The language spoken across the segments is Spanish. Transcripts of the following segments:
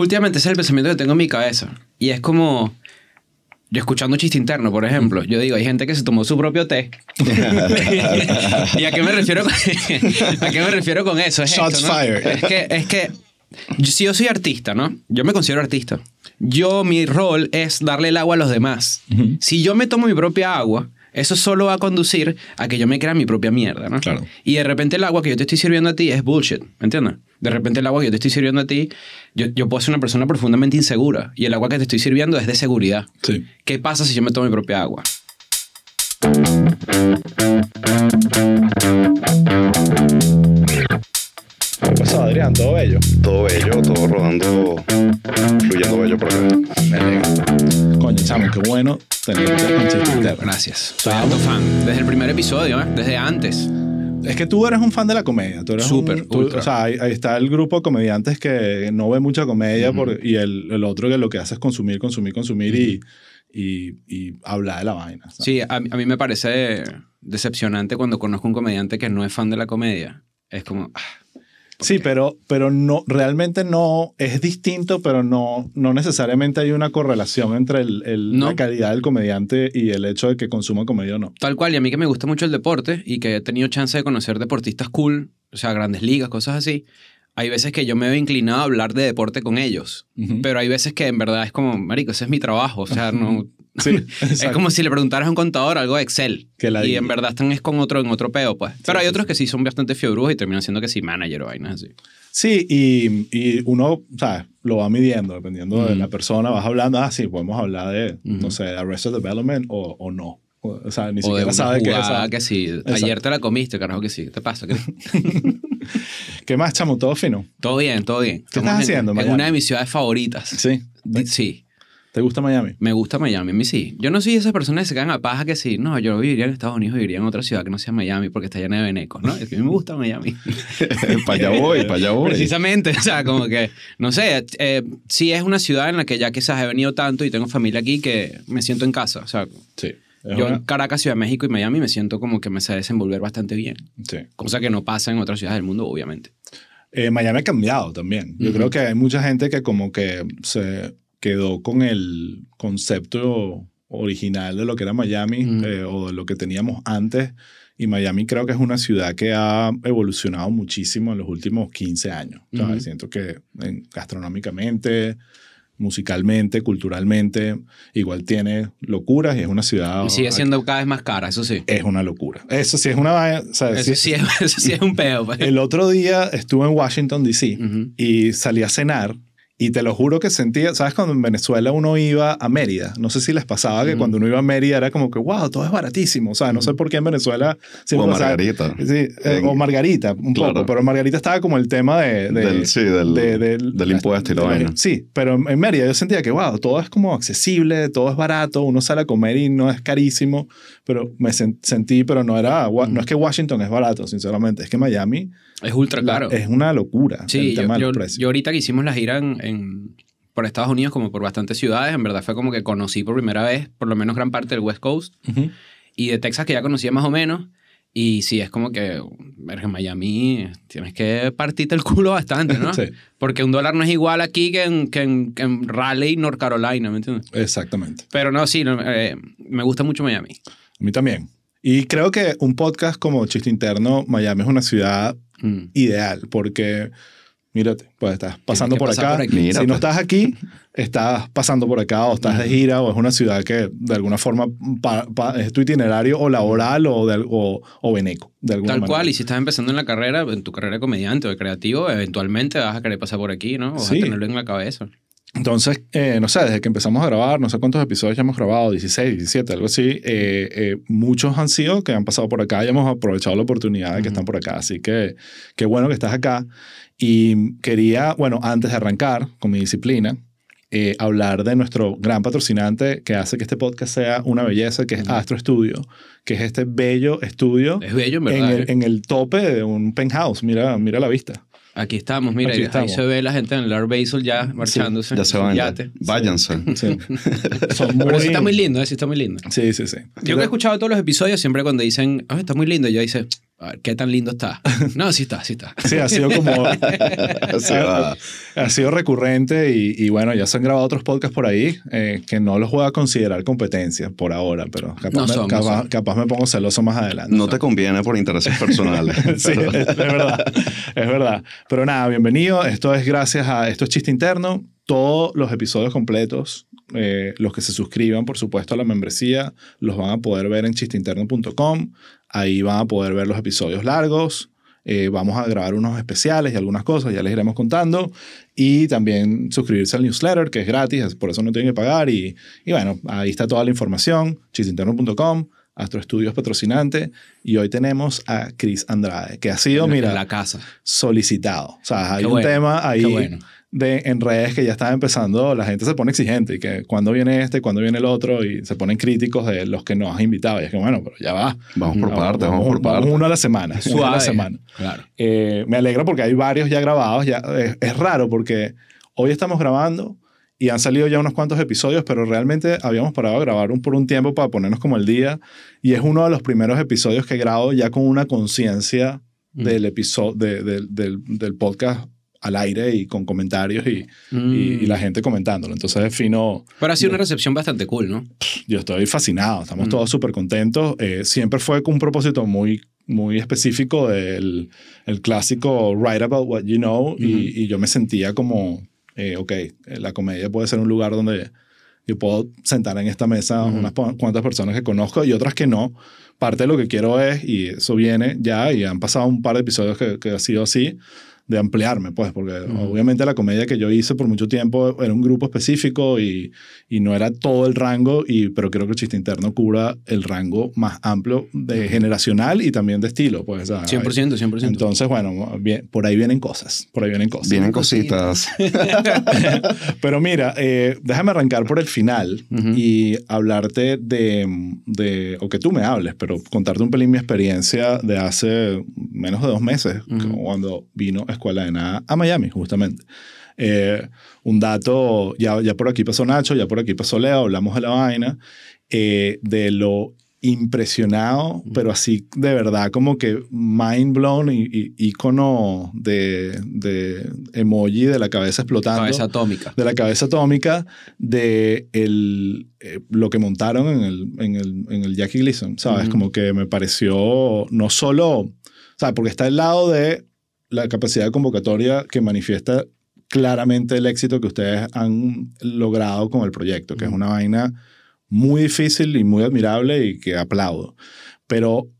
últimamente es el pensamiento que tengo en mi cabeza. Y es como, yo escuchando chiste interno, por ejemplo, yo digo, hay gente que se tomó su propio té. ¿Y a qué me refiero con, a qué me refiero con eso? Es Shots esto, ¿no? fired. Es que, es que yo- si yo soy artista, ¿no? Yo me considero artista. Yo, mi rol es darle el agua a los demás. Si yo me tomo mi propia agua, eso solo va a conducir a que yo me crea mi propia mierda, ¿no? Claro. Y de repente el agua que yo te estoy sirviendo a ti es bullshit, ¿me entiendes? De repente el agua que yo te estoy sirviendo a ti, yo, yo puedo ser una persona profundamente insegura y el agua que te estoy sirviendo es de seguridad. Sí. ¿Qué pasa si yo me tomo mi propia agua? ¿Qué pasó, Adrián? ¿Todo bello? Todo bello, todo rodando, fluyendo bello por acá. Me. Coño, chamo, qué bueno tenerte Interno. Gracias. Soy alto fan. Desde el primer episodio, ¿eh? desde antes. Es que tú eres un fan de la comedia. Tú eres Súper. O sea, ahí, ahí está el grupo de comediantes que no ve mucha comedia por- y el, el otro que lo que hace es consumir, consumir, consumir y, y, y hablar de la vaina. ¿sabes? Sí, a, a mí me parece decepcionante cuando conozco un comediante que no es fan de la comedia. Es como, ah, Sí, pero, pero no, realmente no, es distinto, pero no, no necesariamente hay una correlación entre el, el- No. la calidad del comediante y el hecho de que consuma comedia o no. tal cual. Y a mí que me gusta mucho el deporte y que he tenido chance de conocer deportistas cool, o sea, grandes ligas, cosas así. Hay veces que yo me veo inclinado a hablar de deporte con ellos. Pero hay veces que en verdad es como, marico, ese es mi trabajo. O sea, no... Sí, es exacto. como si le preguntaras a un contador algo de Excel. Que la- y en verdad están es con otro, en otro peo, pues. Pero hay sí, otros que sí son bastante fiebrujos y terminan siendo que sí manager o vainas así. Sí, y, y uno, ¿sabes? Lo va midiendo, dependiendo de Ujú. la persona. Vas hablando, ah, sí, podemos hablar de, Ujú. no sé, Arrested Development o, o no. O, o sea, ni O de siquiera una sabe qué es. ¿sabes? que sí. Ayer te la comiste, carajo que sí. ¿Qué te pasa? ¿Qué- ¿Qué más, chamo? ¿Todo fino? Todo bien, todo bien. ¿Qué Estamos estás en- haciendo, En, Miami? una de mis ciudades favoritas. Sí. Sí. ¿Te gusta Miami? Me gusta Miami, a mí sí. Yo no soy esas personas que se caen a paja que sí. No, yo viviría en Estados Unidos, viviría en otra ciudad que no sea Miami porque está llena de venecos, ¿no? Es que a mí me gusta Miami. para allá voy, para allá voy. Precisamente, o sea, como que, no sé, eh, sí es una ciudad en la que ya quizás he venido tanto y tengo familia aquí que me siento en casa. O sea, Sí. yo en Caracas, Ciudad de México y Miami me siento como que me sé desenvolver bastante bien. sí. Cosa que no pasa en otras ciudades del mundo, obviamente. Eh, Miami ha cambiado también. Yo creo que hay mucha gente que como que se quedó con el concepto original de lo que era Miami eh, o de lo que teníamos antes. Y Miami creo que es una ciudad que ha evolucionado muchísimo en los últimos 15 años. Ujú. Siento que en- gastronómicamente, musicalmente, culturalmente, igual tiene locuras y es una ciudad... Y sigue siendo cada vez más cara, eso sí. Es una locura. Eso sí es una... vaina, o sea, Eso sí- sí es, eso sí es un peo. pues. el otro día estuve en Washington, D.C. Y salí a cenar y te lo juro que sentía, ¿sabes? Cuando en Venezuela uno iba a Mérida, no sé si les pasaba que Ujú. cuando uno iba a Mérida era como que, wow, todo es baratísimo. O sea, no sé por qué en Venezuela... o pasaba- Margarita. Sí, eh, o Margarita, un Claro. poco, pero Margarita estaba como el tema de... de- Del- sí, del- del impuesto y la de vaina. Sí, pero en Mérida yo sentía que, wow, todo es como accesible, todo es barato, uno sale a comer y no es carísimo, pero me sen- sentí, pero no era, no es que Washington es barato, sinceramente, es que Miami Es ultra caro. es una locura Sí, el yo, tema yo- los precios. yo ahorita que hicimos la gira en, en- por Estados Unidos, como por bastantes ciudades, en verdad fue como que conocí por primera vez, por lo menos gran parte del West Coast, Ujú. y de Texas que ya conocía más o menos. Y sí, es como que, verga, Miami tienes que partirte el culo bastante, ¿no? Sí. Porque un dólar no es igual aquí que en, que en, que en Raleigh, North Carolina, ¿me entiendes? Exactamente. Pero no, sí, no, eh, me gusta mucho Miami. A mí también. Y creo que un podcast como Chiste Interno, Miami es una ciudad Mm. ideal porque, mírate, pues estás pasando por acá. por. Si no estás aquí, estás pasando por acá o estás de gira o es una ciudad que de alguna forma pa- pa- es tu itinerario o laboral o, de, o, o veneco. De alguna Tal manera. cual, y si estás empezando en la carrera, en tu carrera de comediante o de creativo, eventualmente vas a querer pasar por aquí, ¿no? Vas Sí. a tenerlo en la cabeza. Entonces, eh, no sé, desde que empezamos a grabar, no sé cuántos episodios ya hemos grabado, 16, 17, algo así, eh, eh, muchos han sido que han pasado por acá y hemos aprovechado la oportunidad de que Ujú. están por acá. Así que qué bueno que estás acá. Y quería, bueno, antes de arrancar con mi disciplina, eh, hablar de nuestro gran patrocinante que hace que este podcast sea una belleza, que es Ujú. Astro Studio, que es este bello estudio Es bello, en en verdad. el, ¿eh? en el tope de un penthouse. Mira, mira la vista. Aquí estamos, mira, Aquí y ahí se ve la gente en el Art Basel ya marchándose. Ya se van. ya. yate. Váyanse. Sí. Son Pero sí está muy muy... lindo, eh, sí está muy lindo. Sí, sí, sí. Yo que he escuchado todos los episodios, siempre cuando dicen, "Ah, está muy lindo, yo dice, A ver, ¿qué tan lindo está? No, sí está, sí está. Sí, ha sido como... Sí, va. ha sido recurrente y, y bueno, ya se han grabado otros podcasts por ahí eh, que no los voy a considerar competencia por ahora, pero capaz, No me, son, no capaz, capaz me pongo celoso más adelante. No te conviene por intereses personales. Sí, es, es verdad, es verdad. Pero nada, bienvenido. Esto es gracias a esto es chiste interno. Todos los episodios completos, eh, los que se suscriban, por supuesto, a la membresía, los van a poder ver en chisteinterno.com. Ahí van a poder ver los episodios largos. Eh, vamos a grabar unos especiales y algunas cosas, ya les iremos contando. Y también suscribirse al newsletter, que es gratis, por eso no tienen que pagar. Y, y bueno, ahí está toda la información, chisteinterno.com. Astro Estudios patrocinante y hoy tenemos a Chris Andrade, que ha sido, En mira, la casa. solicitado. O sea, hay Qué un bueno, tema ahí qué bueno. De, en redes que ya está empezando, la gente se pone exigente y que cuando viene este, cuando viene el otro y se ponen críticos de los que nos has invitado. Y es que bueno, pero ya va. Vamos por No, partes, vamos por partes. uno a la semana. uno a la Suave. semana. Claro. Eh, me alegra porque hay varios ya grabados. Ya, es, es raro porque hoy estamos grabando y han salido ya unos cuantos episodios, pero realmente habíamos parado a grabar un, por un tiempo para ponernos como el día. Y es uno de los primeros episodios que grabo ya con una conciencia Mm. del episodio de- del- del, del podcast al aire y con comentarios y, Mm. y, y la gente comentándolo. Entonces es fino. Pero ha sido una recepción bastante cool, ¿no? Yo estoy fascinado, estamos Mm. todos súper contentos. Eh, siempre fue con un propósito muy, muy específico del el clásico Write About What You Know y, y yo me sentía como, eh, ok, eh, la comedia puede ser un lugar donde yo puedo sentar en esta mesa Ujú. unas cuantas personas que conozco y otras que no. Parte de lo que quiero es, y eso viene ya, y han pasado un par de episodios que, que ha sido así, de ampliarme, pues, porque Ujú. obviamente la comedia que yo hice por mucho tiempo era un grupo específico y, y no era todo el rango, y, pero creo que el chiste interno cubra el rango más amplio de generacional y también de estilo, pues. o sea, 100%, 100%. Entonces, bueno, bien, por ahí vienen cosas, por ahí vienen cosas. Vienen cositas. Pero mira, eh, déjame arrancar por el final Ujú. y hablarte de, de, o que tú me hables, pero contarte un pelín mi experiencia de hace menos de dos meses, Ujú. cuando vino Escuela de Nada a Miami, justamente. Eh, un dato, ya, ya por aquí pasó Nacho, ya por aquí pasó Leo, hablamos de la vaina, eh, de lo impresionado, pero así de verdad como que mind blown y, y icono de, de emoji de la cabeza explotando Cabeza atómica. de la cabeza atómica de el, eh, lo que montaron en el, en el, en el Jackie Gleason, ¿sabes? Como que me pareció no solo, ¿sabes? Porque está al lado de la capacidad de convocatoria que manifiesta claramente el éxito que ustedes han logrado con el proyecto, que es una vaina muy difícil y muy admirable y que aplaudo. Pero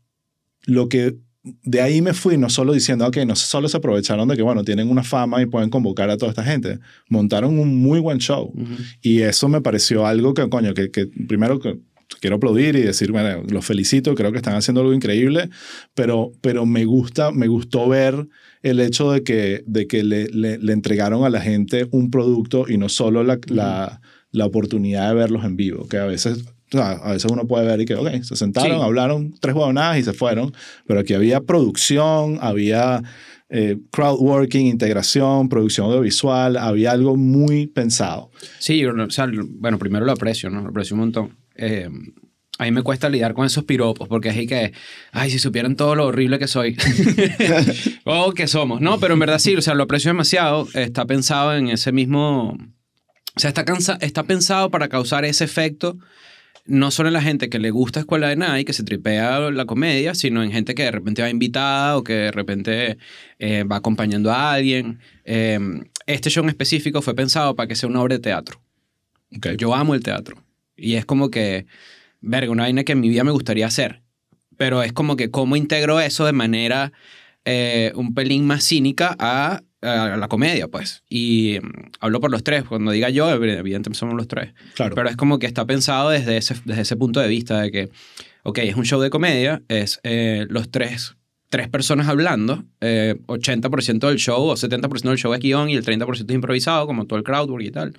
lo que de ahí me fui no solo diciendo, ok, no solo se aprovecharon de que, bueno, tienen una fama y pueden convocar a toda esta gente, montaron un muy buen show. Y eso me pareció algo que, coño, que, que primero que quiero aplaudir y decir, bueno, los felicito, creo que están haciendo algo increíble, pero, pero me gusta, me gustó ver el hecho de que, de que le, le, le entregaron a la gente un producto y no solo la, la, la oportunidad de verlos en vivo, que a veces... o sea, a veces uno puede ver y que, ok, se sentaron, Sí. hablaron tres huevonadas y se fueron, pero aquí había producción, había eh, crowdworking, integración, producción audiovisual, había algo muy pensado. Sí, yo, o sea, bueno, primero lo aprecio, ¿no? Lo aprecio un montón. Eh, a mí me cuesta lidiar con esos piropos porque es ahí que, ay, si supieran todo lo horrible que soy. o que somos. No, pero en verdad sí, o sea, lo aprecio demasiado. Está pensado en ese mismo... O sea, está, cansa- está pensado para causar ese efecto no solo en la gente que le gusta Escuela de Nada y que se tripea la comedia, sino en gente que de repente va invitada o que de repente eh, va acompañando a alguien. Eh, este show en específico fue pensado para que sea una obra de teatro. Ok. Yo amo el teatro. Y es como que, verga, una vaina que en mi vida me gustaría hacer. Pero es como que cómo integro eso de manera eh, un pelín más cínica a, a la comedia, pues. Y mm, hablo por los tres. Cuando diga yo, evidentemente somos los tres. Claro. Pero es como que está pensado desde ese, desde ese punto de vista de que, ok, es un show de comedia, es eh, los tres, tres personas hablando, eh, 80% del show o 70% del show es guion y el 30% es improvisado, como todo el crowdwork y tal.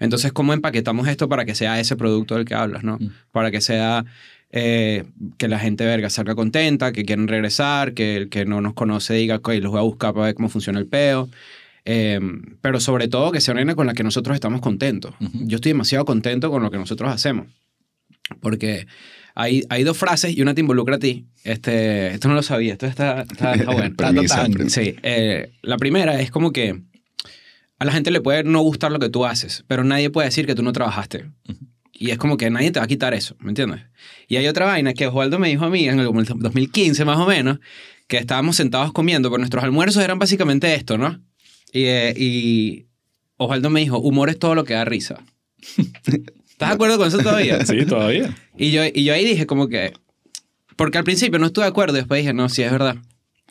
Entonces, ¿cómo empaquetamos esto para que sea ese producto del que hablas, no? Mm. Para que sea eh, que la gente verga salga contenta, que quieren regresar, que el que no nos conoce diga, ok, los voy a buscar para ver cómo funciona el peo. Eh, pero sobre todo que sea una con la que nosotros estamos contentos. Yo estoy demasiado contento con lo que nosotros hacemos. Porque hay, hay dos frases y una te involucra a ti. Este, esto no lo sabía, esto está, está, está bueno. Premisa. Sí, eh, la primera es como que a la gente le puede no gustar lo que tú haces, pero nadie puede decir que tú no trabajaste. Y es como que nadie te va a quitar eso, ¿me entiendes? Y hay otra vaina que Osvaldo me dijo a mí en el como el 2015 más o menos, que estábamos sentados comiendo, pero nuestros almuerzos eran básicamente esto, ¿no? Y, eh, y Osvaldo me dijo, humor es todo lo que da risa. ¿Estás de acuerdo con eso todavía? Sí, todavía. Y yo, y yo ahí dije como que... Porque al principio no estuve de acuerdo y después dije, no, sí, es verdad.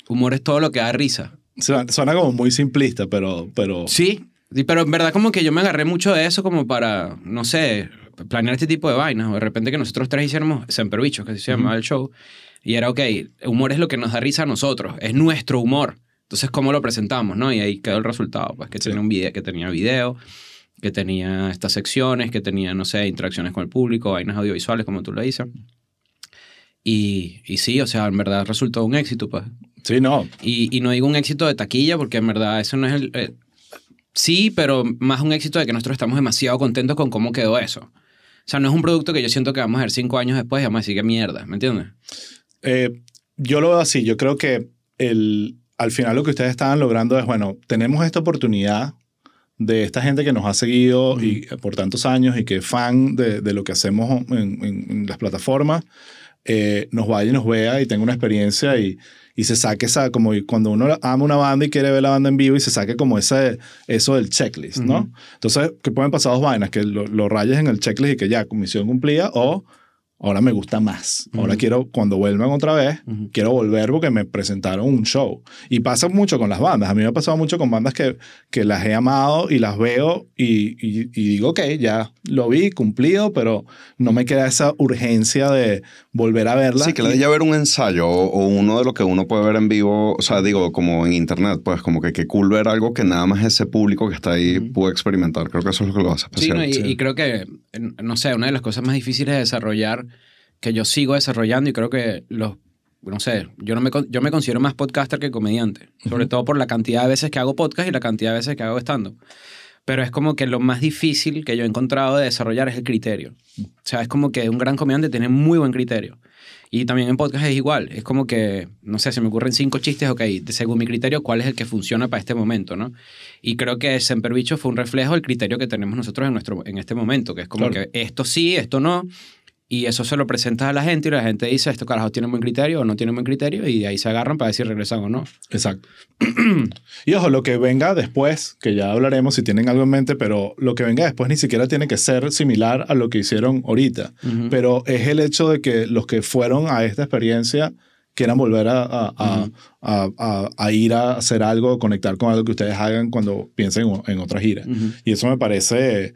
Humor es todo lo que da risa. Suena, como muy simplista, pero, pero Sí, pero en verdad como que yo me agarré mucho de eso como para, no sé, planear este tipo de vainas. O de repente que nosotros tres hiciéramos Semper Bichos, que así se llamaba el show. Y era, ok, humor es lo que nos da risa a nosotros. Es nuestro humor. Entonces, ¿cómo lo presentamos? ¿no? Y ahí quedó el resultado. Pues que, Sí. tenía, un video, que tenía video, que tenía estas secciones, que tenía, no sé, interacciones con el público, vainas audiovisuales, como tú lo dices. Y, y sí, o sea, en verdad resultó un éxito, pues. Sí, no. Y, y no digo un éxito de taquilla, porque en verdad eso no es el... eh, sí, pero más un éxito de que nosotros estamos demasiado contentos con cómo quedó eso. O sea, no es un producto que yo siento que vamos a ver cinco años después y vamos a decir que mierda, ¿me entiendes? Eh, yo lo veo así. Yo creo que el, al final lo que ustedes estaban logrando es, bueno, tenemos esta oportunidad de esta gente que nos ha seguido y, por tantos años y que es fan de, de lo que hacemos en, en- en las plataformas, eh, nos vaya y nos vea y tenga una experiencia y, y se saque esa, como cuando uno ama una banda y quiere ver la banda en vivo y se saque como ese, eso del checklist, ¿no? Ujú. Entonces, que pueden pasar dos vainas, que lo, lo rayes en el checklist y que ya, misión cumplida, o ahora me gusta más. Ahora quiero, cuando vuelvan otra vez, Ujú. quiero volver porque me presentaron un show. Y pasa mucho con las bandas. A mí me ha pasado mucho con bandas que, que las he amado y las veo y, y, y digo, ok, ya lo vi, cumplido, pero no me queda esa urgencia de volver a verla. Sí, que le haya ver un ensayo o, o uno de lo que uno puede ver en vivo, o sea, digo, como en internet, pues como que qué cool ver algo que nada más ese público que está ahí pudo experimentar. Creo que eso es lo que lo hace Sí, especial. no, y, sí. y creo que, no sé, una de las cosas más difíciles de desarrollar, que yo sigo desarrollando y creo que los, no sé, yo, no me, yo me considero más podcaster que comediante, sobre todo por la cantidad de veces que hago podcast y la cantidad de veces que hago stand-up. Pero es como que lo más difícil que yo he encontrado de desarrollar es el criterio. O sea, es como que un gran comediante tiene muy buen criterio. Y también en podcast es igual. Es como que, no sé, se me ocurren cinco chistes, ok, según mi criterio, ¿cuál es el que funciona para este momento, no? Y creo que Semper Bicho fue un reflejo del criterio que tenemos nosotros en, nuestro, en este momento, que es como Claro. que esto sí, esto no. Y eso se lo presentas a la gente y la gente dice, esto carajo tiene buen criterio o no tiene buen criterio y de ahí se agarran para decir regresan o no. Exacto. y ojo, lo que venga después, que ya hablaremos si tienen algo en mente, pero lo que venga después ni siquiera tiene que ser similar a lo que hicieron ahorita. Pero es el hecho de que los que fueron a esta experiencia quieran volver a, a- a- a- ir a hacer algo, conectar con algo que ustedes hagan cuando piensen en, otra gira. Y eso me parece eh,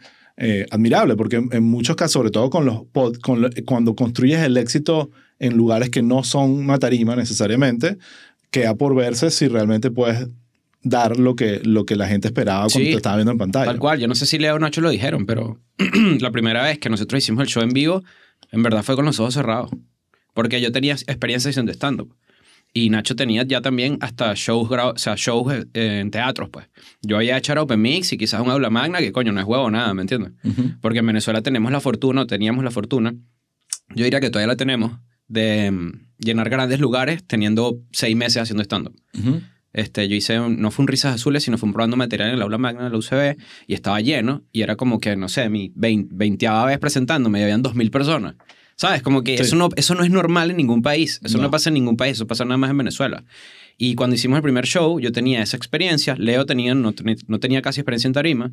admirable, porque en, en muchos casos, sobre todo con los pod- con lo- cuando construyes el éxito en lugares que no son una tarima necesariamente, queda por verse si realmente puedes dar lo que, lo que la gente esperaba cuando Sí, te estaba viendo en pantalla. Tal cual, yo no sé si Leo o Nacho lo dijeron, pero la primera vez que nosotros hicimos el show en vivo, en verdad fue con los ojos cerrados. Porque yo tenía experiencia haciendo stand-up. Y Nacho tenía ya también hasta shows, o sea, shows eh, en teatros, pues. Yo había hecho Open Mix y quizás un aula magna, que coño, no es huevo nada, ¿me entiendes? Porque en Venezuela tenemos la fortuna, o teníamos la fortuna, yo diría que todavía la tenemos, de mm, llenar grandes lugares teniendo seis meses haciendo stand-up. Este, yo hice, un- no fue un Risas Azules, sino fue un probando material en el aula magna de la UCB y estaba lleno y era como que, no sé, mi 20, 20 vez presentándome y habían 2.000 personas. ¿Sabes? Como que Sí. eso, no, eso no es normal en ningún país. Eso no. No. pasa en ningún país, eso pasa nada más en Venezuela. Y cuando hicimos el primer show, yo tenía esa experiencia. Leo tenía, no, no tenía casi experiencia en tarima.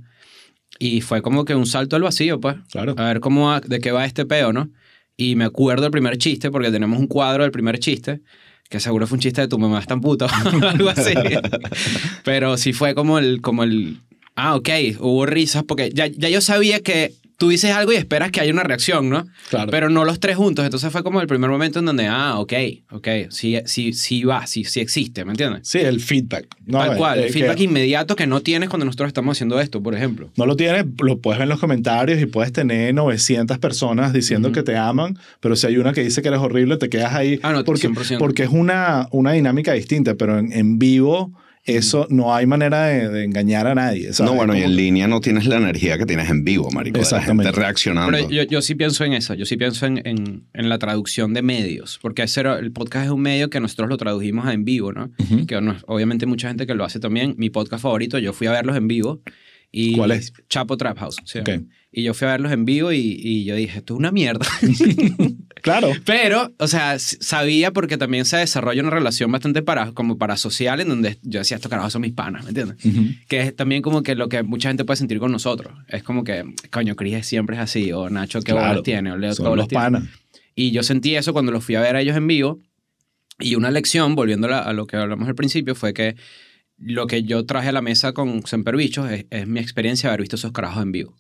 Y fue como que un salto al vacío, pues. Claro. A ver cómo de qué va este peo, ¿no? Y me acuerdo del primer chiste, porque tenemos un cuadro del primer chiste, que seguro fue un chiste de tu mamá es tan puta o algo así. Pero sí fue como el, como el, ah, ok, hubo risas, porque ya, ya yo sabía que tú dices algo y esperas que haya una reacción, ¿no? Claro. Pero no los tres juntos. Entonces fue como el primer momento en donde, ah, ok, ok, sí, sí, sí va, sí, sí existe, ¿me entiendes? Sí, el feedback. No, Tal cual, el feedback que inmediato que no tienes cuando nosotros estamos haciendo esto, por ejemplo. No lo tienes, lo puedes ver en los comentarios y puedes tener 900 personas diciendo que te aman, pero si hay una que dice que eres horrible, te quedas ahí. Ah, no, porque, 100%. porque es una, una dinámica distinta, pero en, en vivo eso no hay manera de, de engañar a nadie. ¿sabes? No, bueno, y en línea no tienes la energía que tienes en vivo, marico. De la Exactamente. gente reaccionando. Pero yo, yo sí pienso en eso, yo sí pienso en, en, en la traducción de medios, porque ese era- el podcast es un medio que nosotros lo tradujimos a en vivo, ¿no? Ujú. Que no- obviamente mucha gente que lo hace también. Mi podcast favorito, yo fui a verlos en vivo. Y ¿Cuál es? Chapo Trap House. sí. Y yo fui a verlos en vivo y, y yo dije, esto es una mierda. Claro. Pero, o sea, sabía porque también se desarrolla una relación bastante para, como para social en donde yo decía, estos carajos son mis panas, ¿me entiendes? Ujú. Que es también como que lo que mucha gente puede sentir con nosotros. Es como que, coño, Cris siempre es así, o Nacho, ¿qué Claro. bolas tiene? O Leo, ¿qué Son bolas los panas. Y yo sentí eso cuando los fui a ver a ellos en vivo. Y una lección, volviendo a lo que hablamos al principio, fue que lo que yo traje a la mesa con Semper Bichos es, es mi experiencia de haber visto esos carajos en vivo.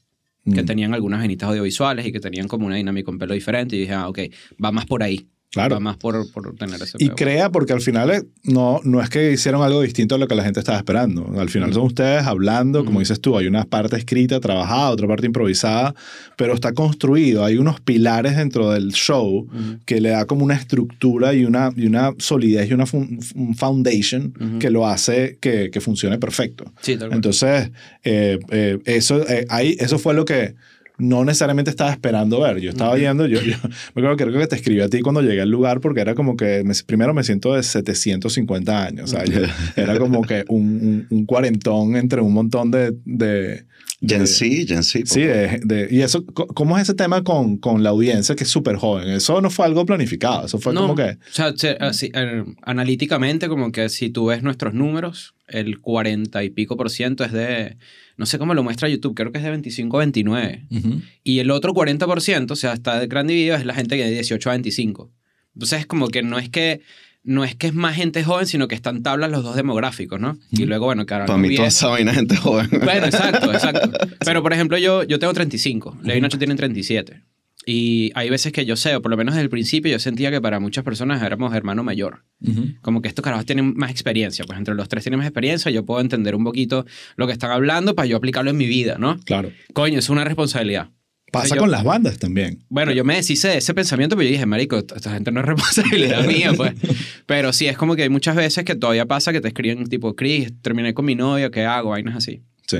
Que Mm. tenían algunas venitas audiovisuales y que tenían como una dinámica un pelo diferente. Y dije, ah, ok, va más por ahí. Claro. Va más por, por tener ese Y peo. crea, porque al final eh, no, no es que hicieron algo distinto a lo que la gente estaba esperando. Al final son ustedes hablando, como Ujú. dices tú, hay una parte escrita, trabajada, otra parte improvisada, pero está construido. Hay unos pilares dentro del show Ujú. que le da como una estructura y una, y una solidez y una un foundation que lo hace que, que funcione perfecto. Sí. Entonces, eh, eh, eso, eh, ahí, eso fue lo que no necesariamente estaba esperando ver. Yo estaba Ujú. yendo, yo, yo me acuerdo que creo que te escribí a ti cuando llegué al lugar porque era como que me- primero me siento de 750 años. O sea, yo- era como que un, un, un cuarentón entre un montón de... de Gen Z, Gen Z. Sí, de, de- y eso, ¿cómo es ese tema con, con la audiencia que es súper joven? Eso no fue algo planificado, eso fue No, como que... O sea, se- así, eh, analíticamente, como que si tú ves nuestros números, el 40 y pico por ciento es de, no sé cómo lo muestra YouTube, creo que es de 25 a 29. Y el otro 40 por ciento, o sea, está de gran dividido, es la gente que de 18 a 25. Entonces, es como que no es que no es que es más gente joven, sino que están tablas los dos demográficos, ¿no? Y luego, bueno, claro, Para mí toda esa vaina es gente joven. Bueno, exacto, exacto. Pero, por ejemplo, yo, yo tengo 35. Leo y Nacho tienen 37. Y hay veces que yo sé, o por lo menos desde el principio, yo sentía que para muchas personas éramos hermano mayor. Como que estos carajos tienen más experiencia. Pues entre los tres tienen más experiencia, yo puedo entender un poquito lo que están hablando para yo aplicarlo en mi vida, ¿no? Claro. Coño, es una responsabilidad. Pasa Yo- con las bandas también. Bueno, yo me deshice de ese pensamiento, pero yo dije, marico, esta gente no es responsabilidad mía, pues. Pero sí, es como que hay muchas veces que todavía pasa que te escriben tipo, Chris, terminé con mi novia, ¿qué hago? Vainas así. Sí.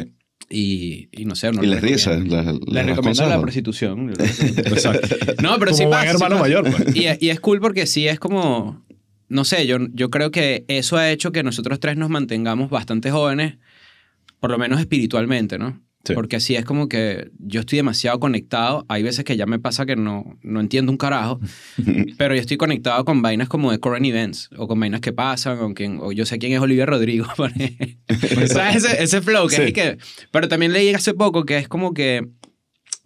Y, y no sé, uno y le les dice. recomienda. Les, Les recomiendo la prostitución. Exacto. No, pero Como sí pasa. sí hermano pasa. mayor, pues. Y, y es cool porque sí es como, no sé, yo, yo creo que eso ha hecho que nosotros tres nos mantengamos bastante jóvenes, por lo menos espiritualmente, ¿no? Sí. Porque así es como que yo estoy demasiado conectado. Hay veces que ya me pasa que no, no entiendo un carajo, pero yo estoy conectado con vainas como de current events o con vainas que pasan o, quién- o yo sé quién es Olivia Rodrigo. ejemplo. ¿Sabes? Ese, ese flow que Sí. es que... Pero también leí hace poco que es como que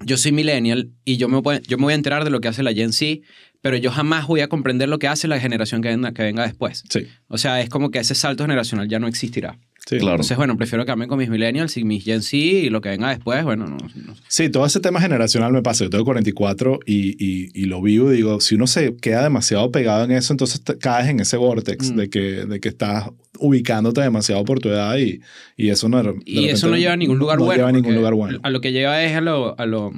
yo soy millennial y yo me, voy- yo me voy a enterar de lo que hace la Gen Z, pero yo jamás voy a comprender lo que hace la generación que venga, que venga después. Sí. O sea, es como que ese salto generacional ya no existirá. Sí. Claro. Entonces, bueno, prefiero quedarme con mis millennials y mis Gen Z y lo que venga después, bueno, no, no- Sí, todo ese tema generacional me pasa. Yo tengo 44 y, y, y lo vivo digo, si uno se queda demasiado pegado en eso, entonces te caes en ese vortex Mm. de, que, de que estás ubicándote demasiado por tu edad y, y eso no... de Y eso no lleva a ningún lugar no bueno. lleva a ningún porque lugar bueno. A lo que lleva es a lo, a lo...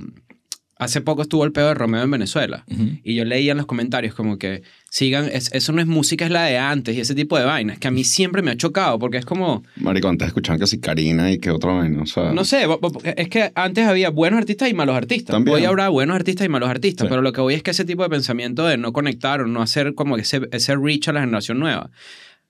Hace poco estuvo el pedo de Romeo en Venezuela. Y yo leía en los comentarios como que sigan, es- eso no es música, es la de antes y ese tipo de vainas, que a mí siempre me ha chocado porque es como, Marico, antes escuchaban que si Karina y que otra vaina. O sea, no sé, es que antes había buenos artistas y malos artistas. También. Hoy habrá buenos artistas y malos artistas, Sí. pero lo que voy es que ese tipo de pensamiento de no conectar o no hacer como ese, ese reach a la generación nueva,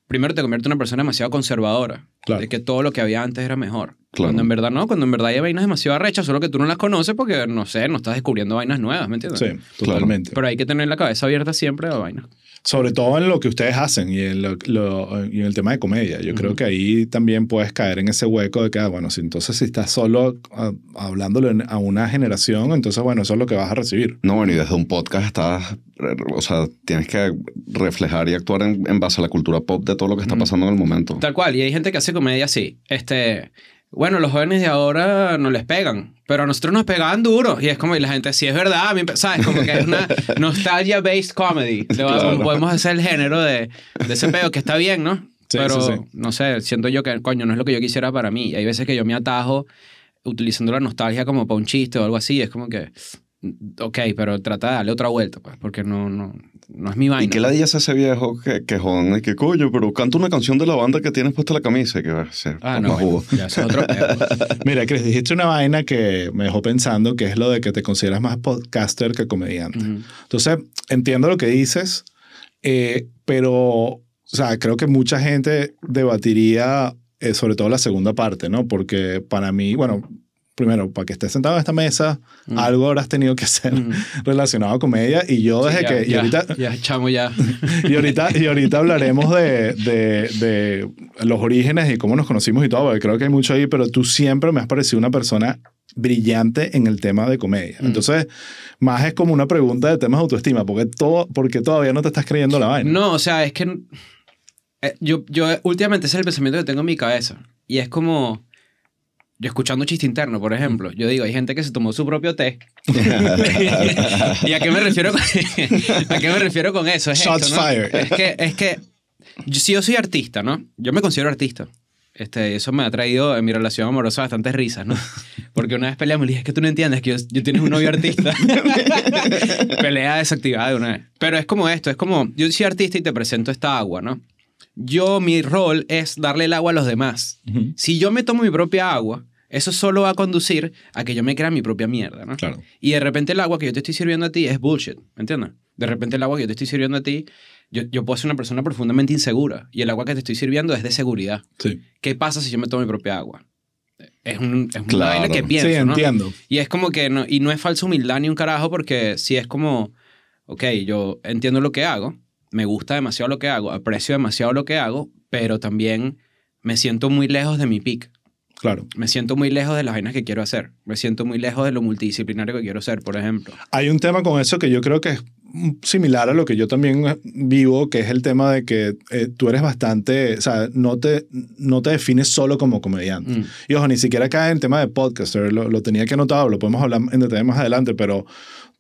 primero te convierte en una persona demasiado conservadora, Claro. de que todo lo que había antes era mejor. Claro. Cuando en verdad no, cuando en verdad hay vainas demasiado arrechas, solo que tú no las conoces porque, no sé, no estás descubriendo vainas nuevas, ¿me entiendes? Sí, totalmente. Pero hay que tener la cabeza abierta siempre a vainas. Sobre todo en lo que ustedes hacen y en, lo- lo- y en el tema de comedia. Yo creo que ahí también puedes caer en ese hueco de que, ah, bueno, si entonces si estás solo ah, hablándole en- a una generación, entonces, bueno, eso es lo que vas a recibir. No, bueno, y desde un podcast estás, o sea, tienes que reflejar y actuar en, en base a la cultura pop de todo lo que está pasando en el momento. Tal cual, y hay gente que hace comedia así. Este, bueno, los jóvenes de ahora no les pegan, pero a nosotros nos pegaban duro. Y es como, y la gente, sí es verdad, a mí, ¿sabes? Como que es una nostalgia-based comedy. Claro. Podemos hacer el género de, de ese pedo, que está bien, ¿no? Sí, pero, sí, sí. no sé, siento yo que, coño, no es lo que yo quisiera para mí. Y hay veces que yo me atajo utilizando la nostalgia como para un chiste o algo así. Es como que, Ok, pero trata de darle otra vuelta, pues, porque no, no, no es mi vaina. ¿Y qué la dice ese viejo que, que jodan? Y que coño, pero canta una canción de la banda que tienes puesta la camisa y que va a ser Ah, más no, jugo. bueno, ya es otro. Mira, Chris, dijiste una vaina que me dejó pensando, que es lo de que te consideras más podcaster que comediante. Ujú. Entonces, entiendo lo que dices, eh, pero, o sea, creo que mucha gente debatiría eh, sobre todo la segunda parte, ¿no? Porque para mí, bueno, primero, para que estés sentado en esta mesa, Mm. algo habrás tenido que hacer Mm. relacionado a comedia y yo desde Sí, ya, que... y ya, ahorita, Ya, chamo, ya. y ahorita, y ahorita hablaremos de, de, de los orígenes y cómo nos conocimos y todo, porque creo que hay mucho ahí, pero tú siempre me has parecido una persona brillante en el tema de comedia. Mm. Entonces, más es como una pregunta de temas de autoestima, porque, todo, porque todavía no te estás creyendo la vaina. No, o sea, es que eh, yo, yo últimamente ese es el pensamiento que tengo en mi cabeza. Y es como, yo escuchando chiste interno, por ejemplo, yo digo, hay gente que se tomó su propio té. ¿Y a qué me refiero con, a qué me refiero con eso? Es Shots esto, ¿no? fired. Es que, es que yo, si yo soy artista, ¿no? Yo me considero artista. Este, eso me ha traído en mi relación amorosa bastantes risas, ¿no? Porque una vez peleamos y dije, es que tú no entiendes que yo, yo tienes un novio artista. Pelea desactivada de una vez. Pero es como esto, es como, yo soy artista y te presento esta agua, ¿no? Yo, mi rol es darle el agua a los demás. Si yo me tomo mi propia agua, eso solo va a conducir a que yo me crea mi propia mierda, ¿no? Claro. Y de repente el agua que yo te estoy sirviendo a ti es bullshit, ¿me entiendes? De repente el agua que yo te estoy sirviendo a ti, yo, yo puedo ser una persona profundamente insegura y el agua que te estoy sirviendo es de seguridad. Sí, ¿Qué pasa si yo me tomo mi propia agua? Es, un, es una Claro. vaina que pienso, sí ¿no? entiendo. Y es como que no, y no es falsa humildad ni un carajo porque si es como, ok, yo entiendo lo que hago, me gusta demasiado lo que hago, aprecio demasiado lo que hago, pero también me siento muy lejos de mi peak. Claro. Me siento muy lejos de las vainas que quiero hacer. Me siento muy lejos de lo multidisciplinario que quiero ser, por ejemplo. Hay un tema con eso que yo creo que es similar a lo que yo también vivo, que es el tema de que eh, tú eres bastante, o sea, no te, no te defines solo como comediante. Mm. Y ojo, ni siquiera cae en tema de podcaster, lo, lo tenía que anotar, lo podemos hablar en detalle más adelante, pero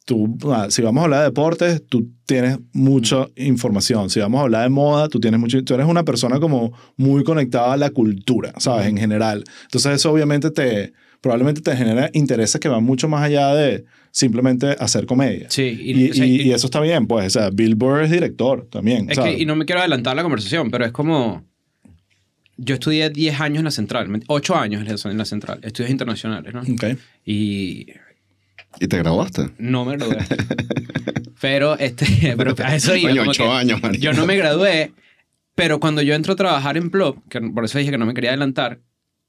tú, ah, si vamos a hablar de deportes, tú tienes mucha información. Si vamos a hablar de moda, tú tienes mucho, tú eres una persona como muy conectada a la cultura, ¿sabes? En general. Entonces eso obviamente te, probablemente te genera intereses que van mucho más allá de simplemente hacer comedia. Sí, y, Y, o sea, y- y- y eso está bien, pues, o sea, Bill Burr es director también. es ¿sabes? que, y no me quiero adelantar la conversación, pero es como, yo estudié 10 años en la central, 8 años en la central, estudios internacionales, ¿no? Ok. Y ¿Y te graduaste? no me gradué. pero, este, pero a eso iba. Coño, como ocho años. Yo no me gradué, pero cuando yo entro a trabajar en Plop, que por eso dije que no me quería adelantar,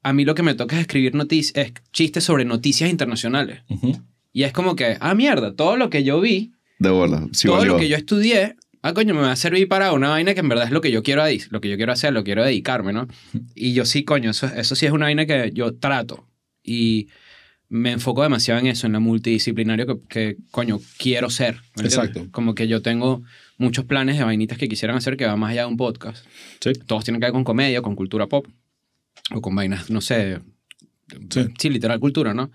a mí lo que me toca es escribir noticias, es chistes sobre noticias internacionales. Ujú. Y es como que, ah, mierda, todo lo que yo vi, De bola. Sí todo valió. lo que yo estudié, ah, coño, me va a servir para una vaina que en verdad es lo que yo quiero, lo que yo quiero hacer, lo quiero dedicarme, ¿no? Y yo sí, coño, eso, eso sí es una vaina que yo trato. Y me enfoco demasiado en eso, en lo multidisciplinario que, que coño, quiero ser. Exacto. Como que yo tengo muchos planes de vainitas que quisieran hacer que va más allá de un podcast. Sí. Todos tienen que ver con comedia, con cultura pop, o con vainas, no sé, Sí. sí, literal cultura, ¿no?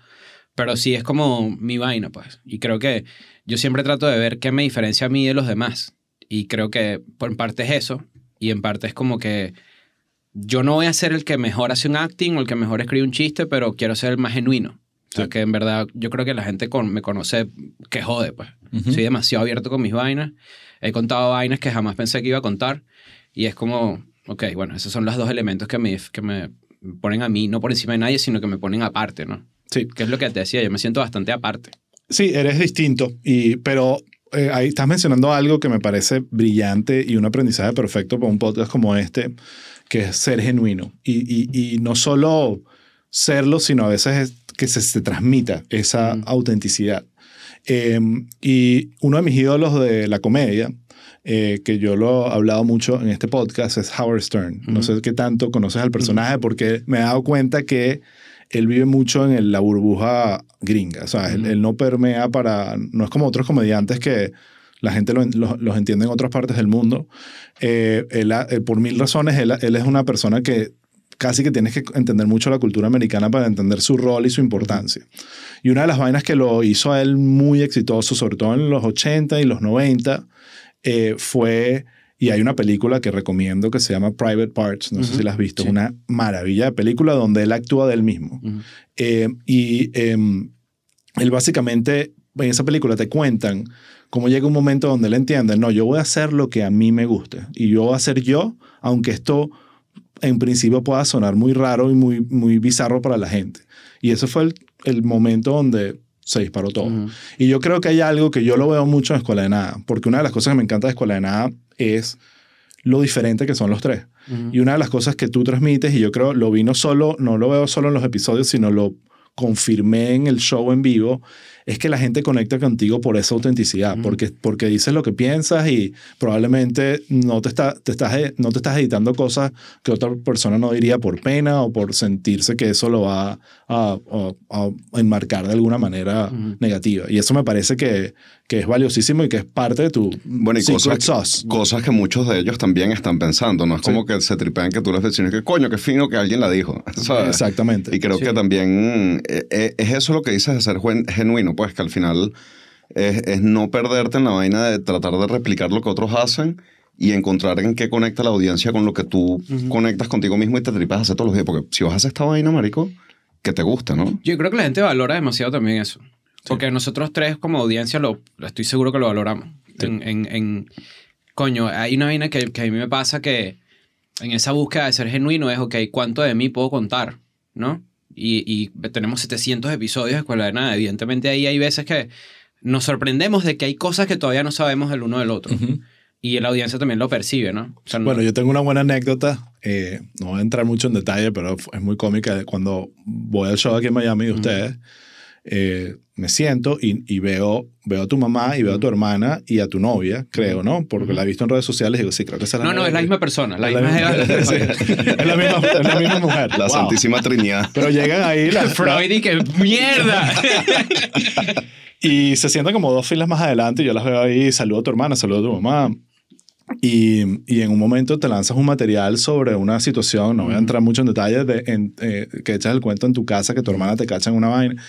Pero sí es como mi vaina, pues. Y creo que yo siempre trato de ver qué me diferencia a mí de los demás. Y creo que por en parte es eso. Y en parte es como que yo no voy a ser el que mejor hace un acting o el que mejor escribe un chiste, pero quiero ser el más genuino. O sea, Sí. que en verdad yo creo que la gente con, me conoce que jode, pues. Ujú. Soy demasiado abierto con mis vainas. He contado vainas que jamás pensé que iba a contar. Y es como, ok, bueno, esos son los dos elementos que me, que me ponen a mí, no por encima de nadie, sino que me ponen aparte, ¿no? Sí. Que es lo que te decía, yo me siento bastante aparte. Sí, eres distinto, y, pero eh, ahí estás mencionando algo que me parece brillante y un aprendizaje perfecto para un podcast como este, que es ser genuino. Y, y, y no solo serlo, sino a veces es que se, se transmita esa Mm. autenticidad. Eh, y uno de mis ídolos de la comedia, eh, que yo lo he hablado mucho en este podcast, es Howard Stern. No sé qué tanto conoces al personaje porque me he dado cuenta que él vive mucho en el- la burbuja gringa. O sea, él, no permea para... No es como otros comediantes que la gente lo- lo- los entiende en otras partes del mundo. Eh, él eh, por mil razones, él, él es una persona que casi que tienes que entender mucho la cultura americana para entender su rol y su importancia. Y una de las vainas que lo hizo a él muy exitoso, sobre todo en los 80 y los 90, eh, fue, y hay una película que recomiendo que se llama Private Parts, no sé si la has visto, sí. una maravilla de película donde él actúa de él mismo. Eh, y em, él básicamente en esa película te cuentan cómo llega un momento donde él entiende, no, yo voy a hacer lo que a mí me guste y yo voy a hacer yo, aunque esto en principio pueda sonar muy raro y muy, muy bizarro para la gente. Y ese fue el, el momento donde se disparó todo. Y yo creo que hay algo que yo lo veo mucho en Escuela de Nada, porque una de las cosas que me encanta de Escuela de Nada es lo diferente que son los tres. Y una de las cosas que tú transmites, y yo creo lo vi no solo, no lo veo solo en los episodios, sino lo confirmé en el show en vivo, es que la gente conecta contigo por esa autenticidad, porque, porque dices lo que piensas y probablemente no te, está, te estás, no te estás editando cosas que otra persona no diría por pena o por sentirse que eso lo va a, a- a enmarcar de alguna manera Ujú. negativa. Y eso me parece que, que es valiosísimo y que es parte de tu Bueno, y secret cosas, sauce. cosas que muchos de ellos también están pensando. No es Sí. como que se tripean que tú les decís que coño, qué fino que alguien la dijo. ¿sabes? Exactamente. Y creo Sí. que también eh, eh, es eso lo que dices de ser gen- pues que al final es, es no perderte en la vaina de tratar de replicar lo que otros hacen y encontrar en qué conecta la audiencia con lo que tú Ujú. conectas contigo mismo y te tripas a hacer todos los días. Porque si vas a hacer esta vaina, marico, que te guste, ¿no? Yo creo que la gente valora demasiado también eso. Porque nosotros tres como audiencia lo estoy seguro que lo valoramos. Sí. En, en, en- coño, hay una vaina que, que a mí me pasa que en esa búsqueda de ser genuino es, ok, ¿cuánto de mí puedo contar? ¿No? Y, y tenemos 700 episodios de Escuela de Nada. Evidentemente ahí hay veces que nos sorprendemos de que hay cosas que todavía no sabemos del uno del otro. Ujú. Y la audiencia también lo percibe, ¿no? O sea, no- Bueno, yo tengo una buena anécdota. eh, no voy a entrar mucho en detalle, pero es muy cómica. Cuando voy al show aquí en Miami de Ujú. ustedes, eh, me siento y, y veo, veo a tu mamá y veo a tu hermana y a tu novia, creo, ¿no? Porque la he visto en redes sociales y digo, sí, creo que esa es la no, no, es la misma persona. La la misma misma- sí, es la misma, es la misma mujer. La Wow. Santísima Trinidad. Pero llegan ahí las, Freud y que mierda. Y se sientan como dos filas más adelante y yo las veo ahí, saludo a tu hermana, saludo a tu mamá. Y, y en un momento te lanzas un material sobre una situación, no voy a entrar mucho en detalles, de, en, eh, que echas el cuento en tu casa, que tu hermana te cacha en una vaina.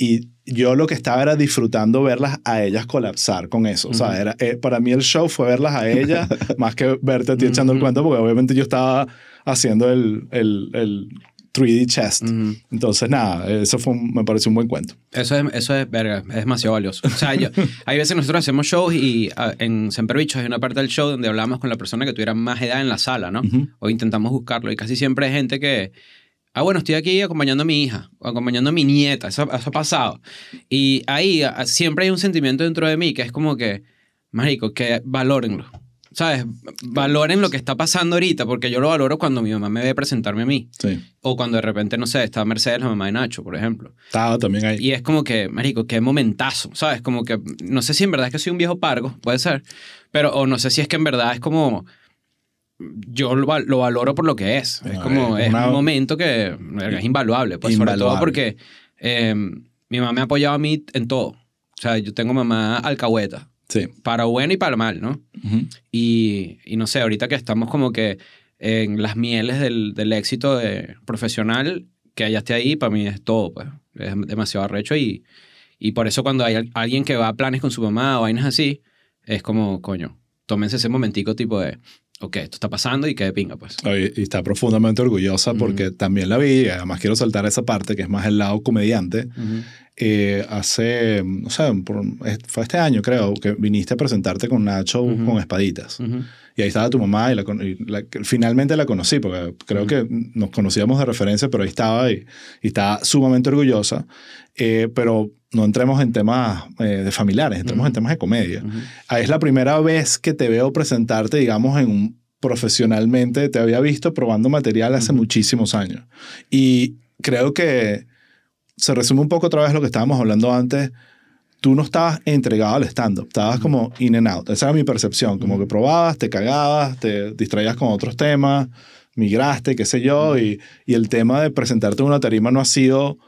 Y yo lo que estaba era disfrutando verlas a ellas colapsar con eso. O sea, era, eh, para mí el show fue verlas a ellas más que verte a ti echando el Ujú. cuento, porque obviamente yo estaba haciendo el, el, el 3D chest. Ujú. Entonces, nada, eso fue un- me pareció un buen cuento. Eso es, eso es, verga, es demasiado valioso. O sea, yo, hay veces nosotros hacemos shows y ah, en Semper Bichos hay una parte del show donde hablamos con la persona que tuviera más edad en la sala, ¿no? Ujú. O intentamos buscarlo. Y casi siempre hay gente que, ah, bueno, estoy aquí acompañando a mi hija, acompañando a mi nieta. Eso, eso ha pasado. Y ahí ah, siempre hay un sentimiento dentro de mí que es como que, marico, que valórenlo. ¿Sabes? Valoren lo que está pasando ahorita, porque yo lo valoro cuando mi mamá me ve presentarme a mí. Sí. O cuando de repente, no sé, está Mercedes, la mamá de Nacho, por ejemplo. Estaba también ahí. Y es como que, marico, qué momentazo, ¿sabes? Como que, no sé si en verdad es que soy un viejo pargo, puede ser, pero, o no sé si es que en verdad es como, yo lo, val- lo valoro por lo que es. Es como, es es una- un momento que es invaluable, pues sobre todo Invaluable. porque eh, mi mamá me ha apoyado a mí en todo. O sea, yo tengo mamá alcahueta, Sí. para bueno y para mal, ¿no? Y, y no sé, ahorita que estamos como que en las mieles del, del éxito de- profesional, que ella esté ahí, para mí es todo, pues. Es demasiado arrecho y, y por eso cuando hay al- alguien que va a planes con su mamá o vainas así, es como, coño, tómense ese momentico tipo de, ok, esto está pasando y que de pinga, pues. Oye, Y está profundamente orgullosa porque también la vi, y además quiero saltar esa parte que es más el lado comediante. Eh, hace, no sé, por- fue este año creo, que viniste a presentarte con Nacho Ujú. con espaditas. Ujú. Y ahí estaba tu mamá y, la, y la- finalmente la conocí, porque creo que nos conocíamos de referencia, pero ahí estaba y, y estaba sumamente orgullosa. Eh, pero no entremos en temas eh, de familiares, entremos en temas de comedia. Ahí es la primera vez que te veo presentarte, digamos, en un profesionalmente. Te había visto probando material hace muchísimos años. Y creo que se resume un poco otra vez lo que estábamos hablando antes. Tú no estabas entregado al stand-up, estabas como in and out. Esa era mi percepción, como que probabas, te cagabas, te distraías con otros temas, migraste, qué sé yo, y, y el tema de presentarte en una tarima no ha sido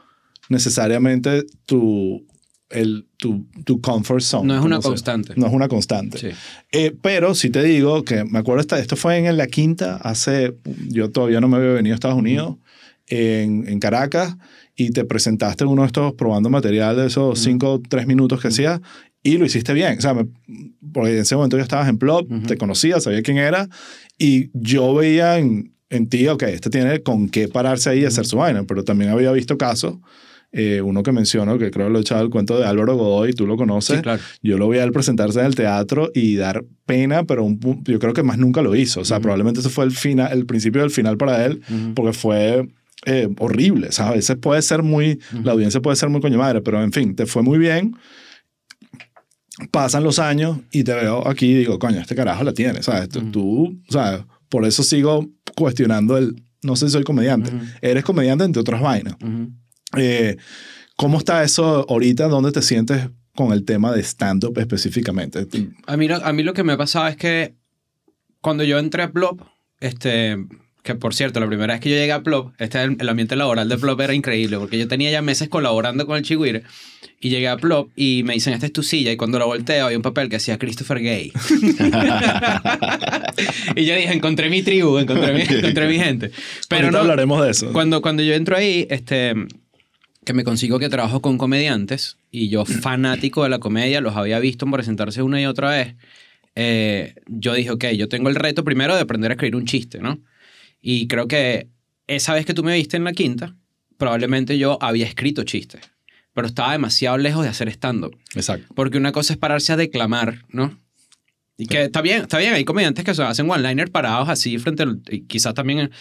necesariamente tu, el, tu, tu comfort zone. No es una constante. No es una constante. Sí. Eh, pero sí te digo que me acuerdo, esta, esto fue en la quinta, hace, yo todavía no me había venido a Estados Unidos, en, en Caracas, y te presentaste en uno de estos probando material de esos cinco o tres minutos que hacías, y lo hiciste bien. O sea, me- porque en ese momento ya estabas en Plop, Ujú. te conocía, sabía quién era, y yo veía en, en ti, ok, este tiene con qué pararse ahí y hacer su vaina, pero también había visto casos eh, uno que menciono, que creo que lo he echado el cuento de Álvaro Godoy, tú lo conoces. Sí, claro. Yo lo vi a él presentarse en el teatro y dar pena, pero un yo creo que más nunca lo hizo. O sea, probablemente eso fue el, final, el principio del final para él, porque fue eh, horrible. O sea, a veces puede ser muy, la audiencia puede ser muy coño madre, pero en fin, te fue muy bien. Pasan los años y te veo aquí y digo, coño, este carajo la tiene. ¿sabes? Tú- Ujú. Tú, o sea, por eso sigo cuestionando el, no sé si soy comediante. Ujú. Eres comediante entre otras vainas. Eh, ¿Cómo está eso ahorita? ¿Dónde te sientes con el tema de stand-up específicamente? A mí, lo, a mí lo que me ha pasado es que cuando yo entré a Plop, este, que por cierto, la primera vez que yo llegué a Plop, este, el, el ambiente laboral de Plop era increíble, porque yo tenía ya meses colaborando con el Chigüire, y llegué a Plop y me dicen, esta es tu silla, y cuando la volteo hay un papel que decía Christopher Gay. y yo dije, encontré mi tribu, encontré mi, encontré mi gente. Pero Ahorita no, hablaremos de eso. cuando, cuando yo entro ahí, este, que me consigo que trabajo con comediantes y yo fanático de la comedia, los había visto presentarse una y otra vez, eh, yo dije, ok, yo tengo el reto primero de aprender a escribir un chiste, ¿no? Y creo que esa vez que tú me viste en la quinta, probablemente yo había escrito chistes, pero estaba demasiado lejos de hacer stand-up. Exacto. Porque una cosa es pararse a declamar, ¿no? Y que está bien, está bien, hay comediantes que se hacen one-liner parados así frente al... y quizás también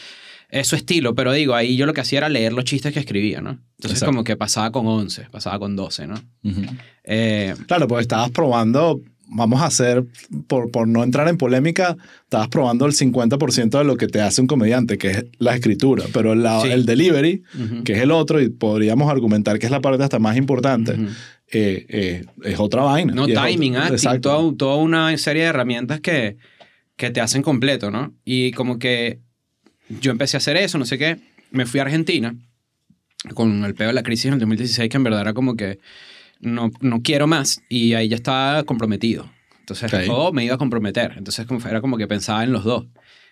es su estilo, pero digo, ahí yo lo que hacía era leer los chistes que escribía, ¿no? Entonces Exacto. como que pasaba con 11, pasaba con 12, ¿no? Ujú. Eh, Claro, pues estabas probando, vamos a hacer, por, por no entrar en polémica, estabas probando el 50% de lo que te hace un comediante, que es la escritura, pero el, lado- Sí. el delivery, ujú, que es el otro, y podríamos argumentar que es la parte hasta más importante, ujú. eh, eh, es otra vaina. No, timing, otro- acting, Exacto. toda, toda una serie de herramientas que, que te hacen completo, ¿no? Y como que yo empecé a hacer eso, no sé qué, me fui a Argentina con el pedo de la crisis en el 2016, que en verdad era como que no, no quiero más, y ahí ya estaba comprometido. Entonces, Ok. o me iba a comprometer. Entonces, como, era como que pensaba en los dos.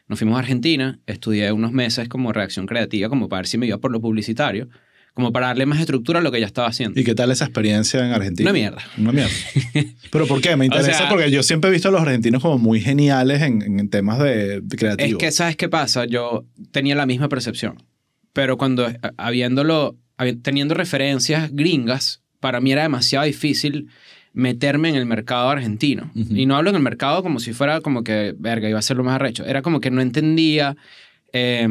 Nos fuimos a Argentina, estudié unos meses como reacción creativa, como para ver si me iba por lo publicitario, como para darle más estructura a lo que ya estaba haciendo. ¿Y qué tal esa experiencia en Argentina? Una mierda. Una mierda. ¿Pero por qué? Me interesa sea- porque yo siempre he visto a los argentinos como muy geniales en, en temas de, de Es que, ¿sabes qué pasa? Yo tenía la misma percepción. Pero cuando, eh, habiéndolo, habi- teniendo referencias gringas, para mí era demasiado difícil meterme en el mercado argentino. Y no hablo en el mercado como si fuera como que, verga, iba a ser lo más arrecho. Era como que no entendía, eh,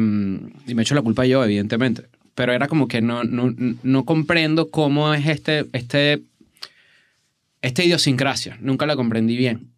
y me echo la culpa yo, evidentemente, pero era como que no, no, no comprendo cómo es este, este, esta idiosincrasia. Nunca la comprendí bien.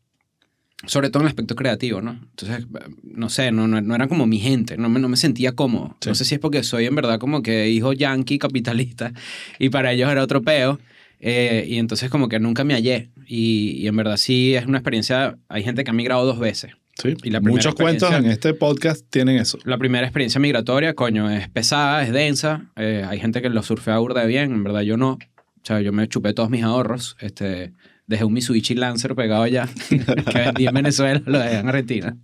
Sobre todo en el aspecto creativo, ¿no? Entonces, no sé, no, no, no era como mi gente, no me, no me sentía cómodo. Sí. No sé si es porque soy en verdad como que hijo yankee capitalista y para ellos era otro peo. eh, y entonces como que nunca me hallé. Y, y en verdad sí es una experiencia, hay gente que ha migrado dos veces. Sí. y la Muchos cuentos en este podcast tienen eso. La primera experiencia migratoria, coño, es pesada, es densa. eh, hay gente que lo surfea burda de bien, en verdad yo no. O sea, yo me chupé todos mis ahorros. Este, dejé un Mitsubishi Lancer pegado allá, que vendí en Venezuela, lo dejé en Argentina.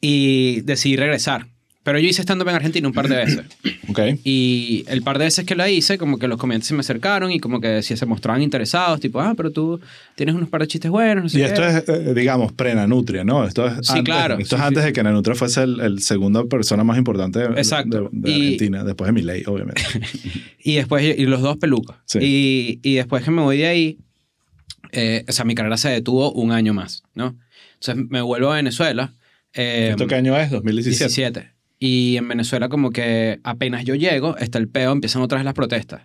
Y decidí regresar. Pero yo hice stand-up en Argentina un par de veces. Y el par de veces que lo hice, como que los comediantes se me acercaron y como que si se mostraban interesados, tipo, ah, pero tú tienes unos par de chistes buenos, no sé Y qué. esto es, eh, digamos, pre-Nanutria, ¿no? Esto es Sí, antes, claro. Esto Sí, es antes de que Nanutria fuese el, el segunda persona más importante de, Exacto. de- de Y- Argentina, después de Milei, obviamente. Y después, y los dos pelucas. Y, y después que me voy de ahí, eh, o sea, mi carrera se detuvo un año más, ¿no? Entonces me vuelvo a Venezuela. eh, ¿Esto qué año es? 2017. 17. Y en Venezuela como que apenas yo llego, está el peo, empiezan otra vez las protestas.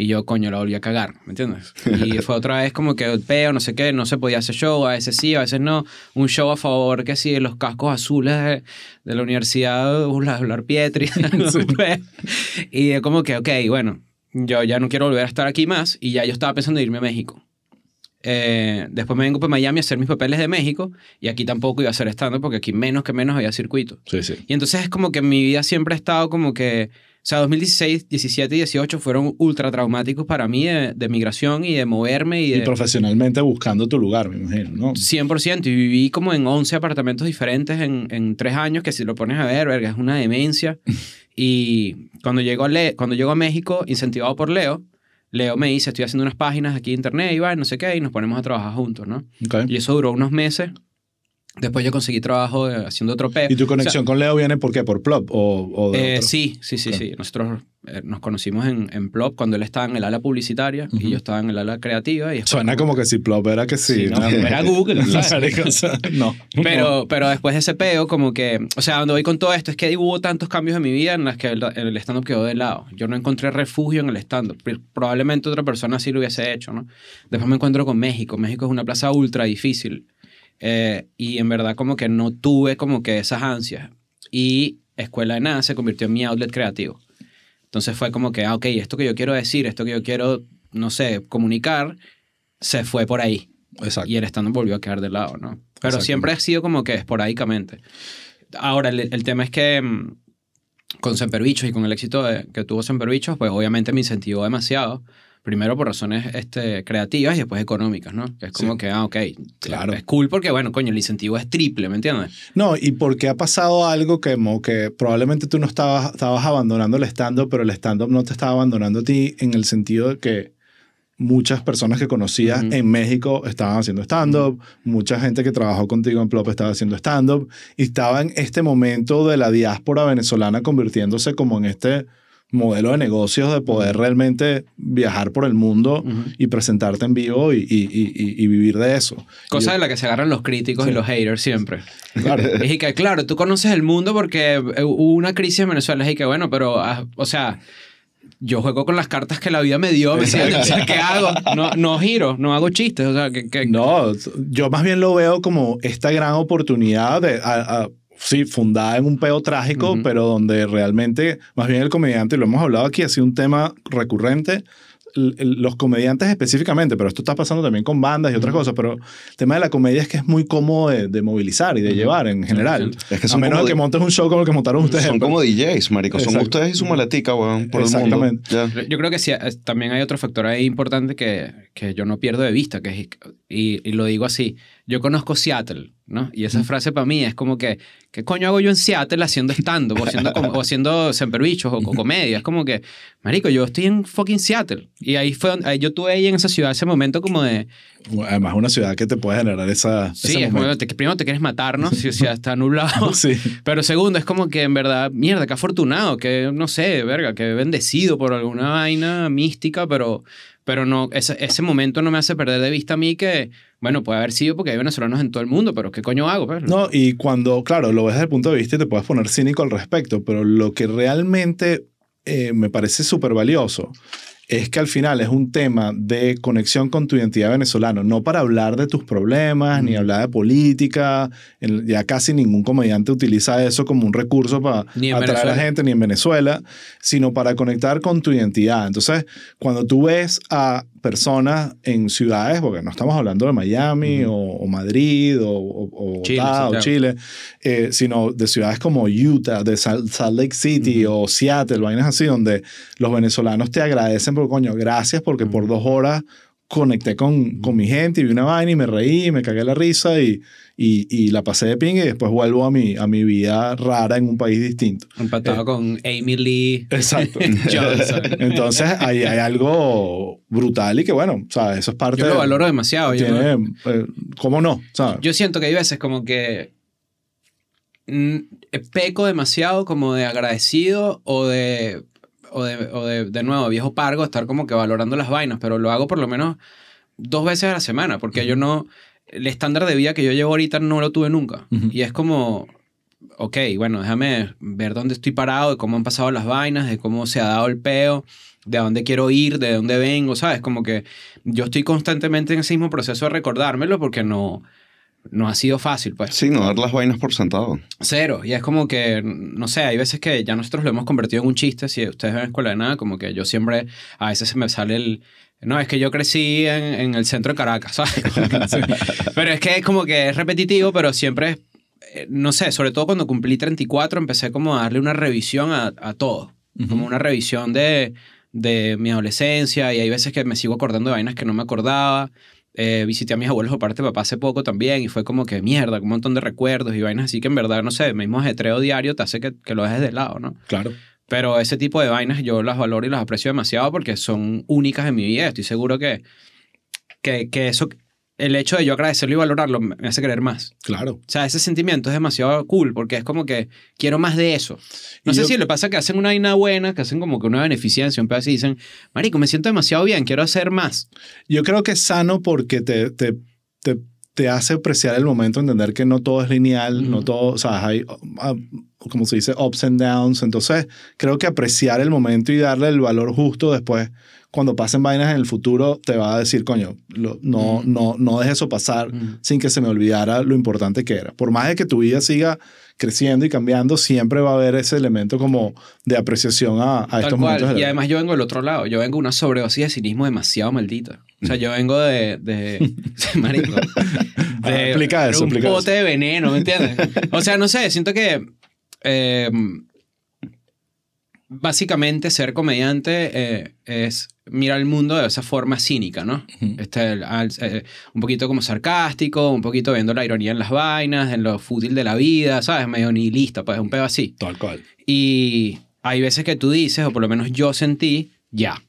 Y yo, coño, la volví a cagar, ¿me entiendes? Y fue otra vez como que el peo, no sé qué, no se podía hacer show, a veces sí, a veces no. Un show a favor, que sí, los cascos azules de, de la Universidad Blas Pietri. no sé. y es como que, ok, bueno, yo ya no quiero volver a estar aquí más y ya yo estaba pensando en irme a México. Eh, después me vengo para Miami a hacer mis papeles de México y aquí tampoco iba a hacer stand porque aquí menos que menos había circuito. Sí, sí. Y entonces es como que mi vida siempre ha estado como que, o sea, 2016, 17 y 18 fueron ultra traumáticos para mí de, de migración y de moverme y profesionalmente buscando tu lugar, me imagino, ¿no? 100% y viví como en 11 apartamentos diferentes en, en tres años que si lo pones a ver, verga, es una demencia. y cuando llego, a Le- cuando llego a México, incentivado por Leo, Leo me dice, estoy haciendo unas páginas aquí en internet y va, no sé qué, y nos ponemos a trabajar juntos, ¿no? Ok. Y eso duró unos meses Después yo conseguí trabajo eh, haciendo otro peo. ¿Y tu conexión con Leo viene por qué? ¿Por Plop? ¿O, o de Eh, otro? sí, sí, sí, Ok. sí. Nosotros eh, nos conocimos en, en Plop cuando él estaba en el ala publicitaria y yo estaba en el ala creativa. Y Suena como que si Plop era que sí. Sí, no, ¿no? era Google. O sea, no. Pero, pero después de ese peo, como que, o sea, donde voy con todo esto es que hubo tantos cambios en mi vida en las que el, el stand-up quedó de lado. Yo no encontré refugio en el stand-up. Pr- Probablemente otra persona sí lo hubiese hecho, ¿no? Después me encuentro con México. México es una plaza ultra difícil. Eh, y en verdad como que no tuve como que esas ansias. Y Escuela de Nada se convirtió en mi outlet creativo. Entonces fue como que, ah, ok, esto que yo quiero decir, esto que yo quiero, no sé, comunicar, se fue por ahí. Exacto. Y el stand volvió a quedar de lado, ¿no? Pero siempre ha sido como que esporádicamente. Ahora, el, el tema es que mm, con Semperbichos y con el éxito de- que tuvo Semperbichos, pues obviamente me incentivó demasiado. Primero por razones este, creativas y después económicas, ¿no? Que es como Sí. que, ah, ok, Claro. es cool porque, bueno, coño, el incentivo es triple, ¿me entiendes? No, y porque ha pasado algo que, como que probablemente tú no estabas, estabas abandonando el stand-up, pero el stand-up no te estaba abandonando a ti en el sentido de que muchas personas que conocías Ujú. en México estaban haciendo stand-up, mucha gente que trabajó contigo en Plop estaba haciendo stand-up, y estaba en este momento de la diáspora venezolana convirtiéndose como en este modelo de negocios de poder realmente viajar por el mundo Ujú. y presentarte en vivo y, y- y- vivir de eso. Cosa de la que se agarran los críticos Sí. y los haters siempre. Claro. Es y que, claro, tú conoces el mundo porque eh, hubo una crisis en Venezuela. Es y que, bueno, pero, ah, o sea, yo juego con las cartas que la vida me dio. ¿me entiendes? O sea, ¿qué hago? No, no giro, no hago chistes. O sea, que, que- No, yo más bien lo veo como esta gran oportunidad de, a- a- sí, fundada en un peo trágico, pero donde realmente, más bien el comediante, y lo hemos hablado aquí, ha sido un tema recurrente, los comediantes específicamente, pero esto está pasando también con bandas y otras cosas, pero el tema de la comedia es que es muy cómodo de, de movilizar y de llevar en general. Es que a menos de que montes un show como el que montaron ustedes. Son pero- como DJs, marico. Son ustedes y su maletica, weón, por el mundo. Exactamente. Yo creo que sí, también hay otro factor ahí importante que, que yo no pierdo de vista, que es, y, y lo digo así, yo conozco Seattle, ¿no? Y esa frase para mí es como que, ¿qué coño hago yo en Seattle haciendo stand-up o haciendo, o haciendo semperbichos o, o comedia? Es como que, marico, yo estoy en fucking Seattle. Y ahí fue, donde- ahí yo tuve ahí en esa ciudad ese momento como de, Además, una ciudad que te puede generar esa. sí, es como, te- primero te quieres matar, ¿no? Si, si está nublado. Sí. Pero segundo, es como que en verdad, mierda, qué afortunado, que no sé, verga, que bendecido por alguna vaina mística, pero, pero no, ese, ese momento no me hace perder de vista a mí que, bueno, puede haber sido porque hay venezolanos en todo el mundo, pero ¿qué coño hago? Pues? No, y cuando, claro, lo ves desde el punto de vista y te puedes poner cínico al respecto, pero lo que realmente eh, me parece súper valioso es que al final es un tema de conexión con tu identidad venezolana, no para hablar de tus problemas, ni hablar de política, ya casi ningún comediante utiliza eso como un recurso para atraer a la gente, ni en Venezuela, sino para conectar con tu identidad. Entonces, cuando tú ves a personas en ciudades, porque no estamos hablando de Miami o, o Madrid o, Chile, Bogotá, o. Chile, eh, sino de ciudades como Utah, de Sal- Salt Lake City o Seattle, vainas así, donde los venezolanos te agradecen por coño, gracias porque por dos horas conecté con, con mi gente y vi una vaina y me reí, me cagué la risa y, y, y la pasé de ping y después vuelvo a mi, a mi vida rara en un país distinto. Empatado con Amy Lee Exacto. Johnson. Entonces hay, hay algo brutal y que bueno, o sea, eso es parte Yo lo valoro demasiado. yo tiene, eh, ¿Cómo no? ¿sabes? Yo siento que hay veces como que mm, peco demasiado como de agradecido o de, o de, o de, de nuevo, viejo pargo, estar como que valorando las vainas, pero lo hago por lo menos dos veces a la semana, porque yo no, el estándar de vida que yo llevo ahorita no lo tuve nunca. Y es como, ok, bueno, déjame ver dónde estoy parado, de cómo han pasado las vainas, de cómo se ha dado el peo, de a dónde quiero ir, de dónde vengo, ¿sabes? Como que yo estoy constantemente en ese mismo proceso de recordármelo porque no, no ha sido fácil, pues. Sí, no dar las vainas por sentado. Cero. Y es como que, no sé, hay veces que ya nosotros lo hemos convertido en un chiste. Si ustedes ven Escuela de Nada, como que yo siempre, a veces se me sale el... No, es que yo crecí en, en el centro de Caracas, ¿sabes? Pero es que es como que es repetitivo, pero siempre, es, eh, no sé, sobre todo cuando cumplí 34, empecé como a darle una revisión a, a todo. Como una revisión de, de mi adolescencia y hay veces que me sigo acordando de vainas que no me acordaba. Eh, visité a mis abuelos por parte de papá hace poco también y fue como que mierda, un montón de recuerdos y vainas así que en verdad, no sé, el mismo ajetreo diario te hace que, que lo dejes de lado, ¿no? Claro. Pero ese tipo de vainas yo las valoro y las aprecio demasiado porque son únicas en mi vida. Estoy seguro que, que, que eso el hecho de yo agradecerlo y valorarlo me hace querer más. Claro. O sea, ese sentimiento es demasiado cool porque es como que quiero más de eso. No Y sé yo- si le pasa que hacen una vaina buena, que hacen como que una beneficencia, un pedazo y dicen, marico, me siento demasiado bien, quiero hacer más. Yo creo que es sano porque te, te, te, te hace apreciar el momento, entender que no todo es lineal, no todo, o sea, hay, ah, como se dice, ups and downs. Entonces, creo que apreciar el momento y darle el valor justo después, cuando pasen vainas en el futuro, te va a decir, coño, lo- no, Mm. no, no dejes eso pasar Mm. sin que se me olvidara lo importante que era. Por más de que tu vida siga creciendo y cambiando, siempre va a haber ese elemento como de apreciación a, a Tal estos cual. momentos. de Y además yo vengo del otro lado. Yo vengo de una sobredosis de cinismo demasiado maldita. O sea, yo vengo de... de marico. Ah, explica eso, un explica pote de veneno, ¿me entiendes? O sea, no sé, siento que... eh, básicamente ser comediante eh, es mirar el mundo de esa forma cínica, ¿no? Ujú. Este, el- al- eh, un poquito como sarcástico, un poquito viendo la ironía en las vainas, en lo fútil de la vida, ¿sabes? Medio nihilista, pues un pedo así. Tal cual. Y hay veces que tú dices, o por lo menos yo sentí, ya.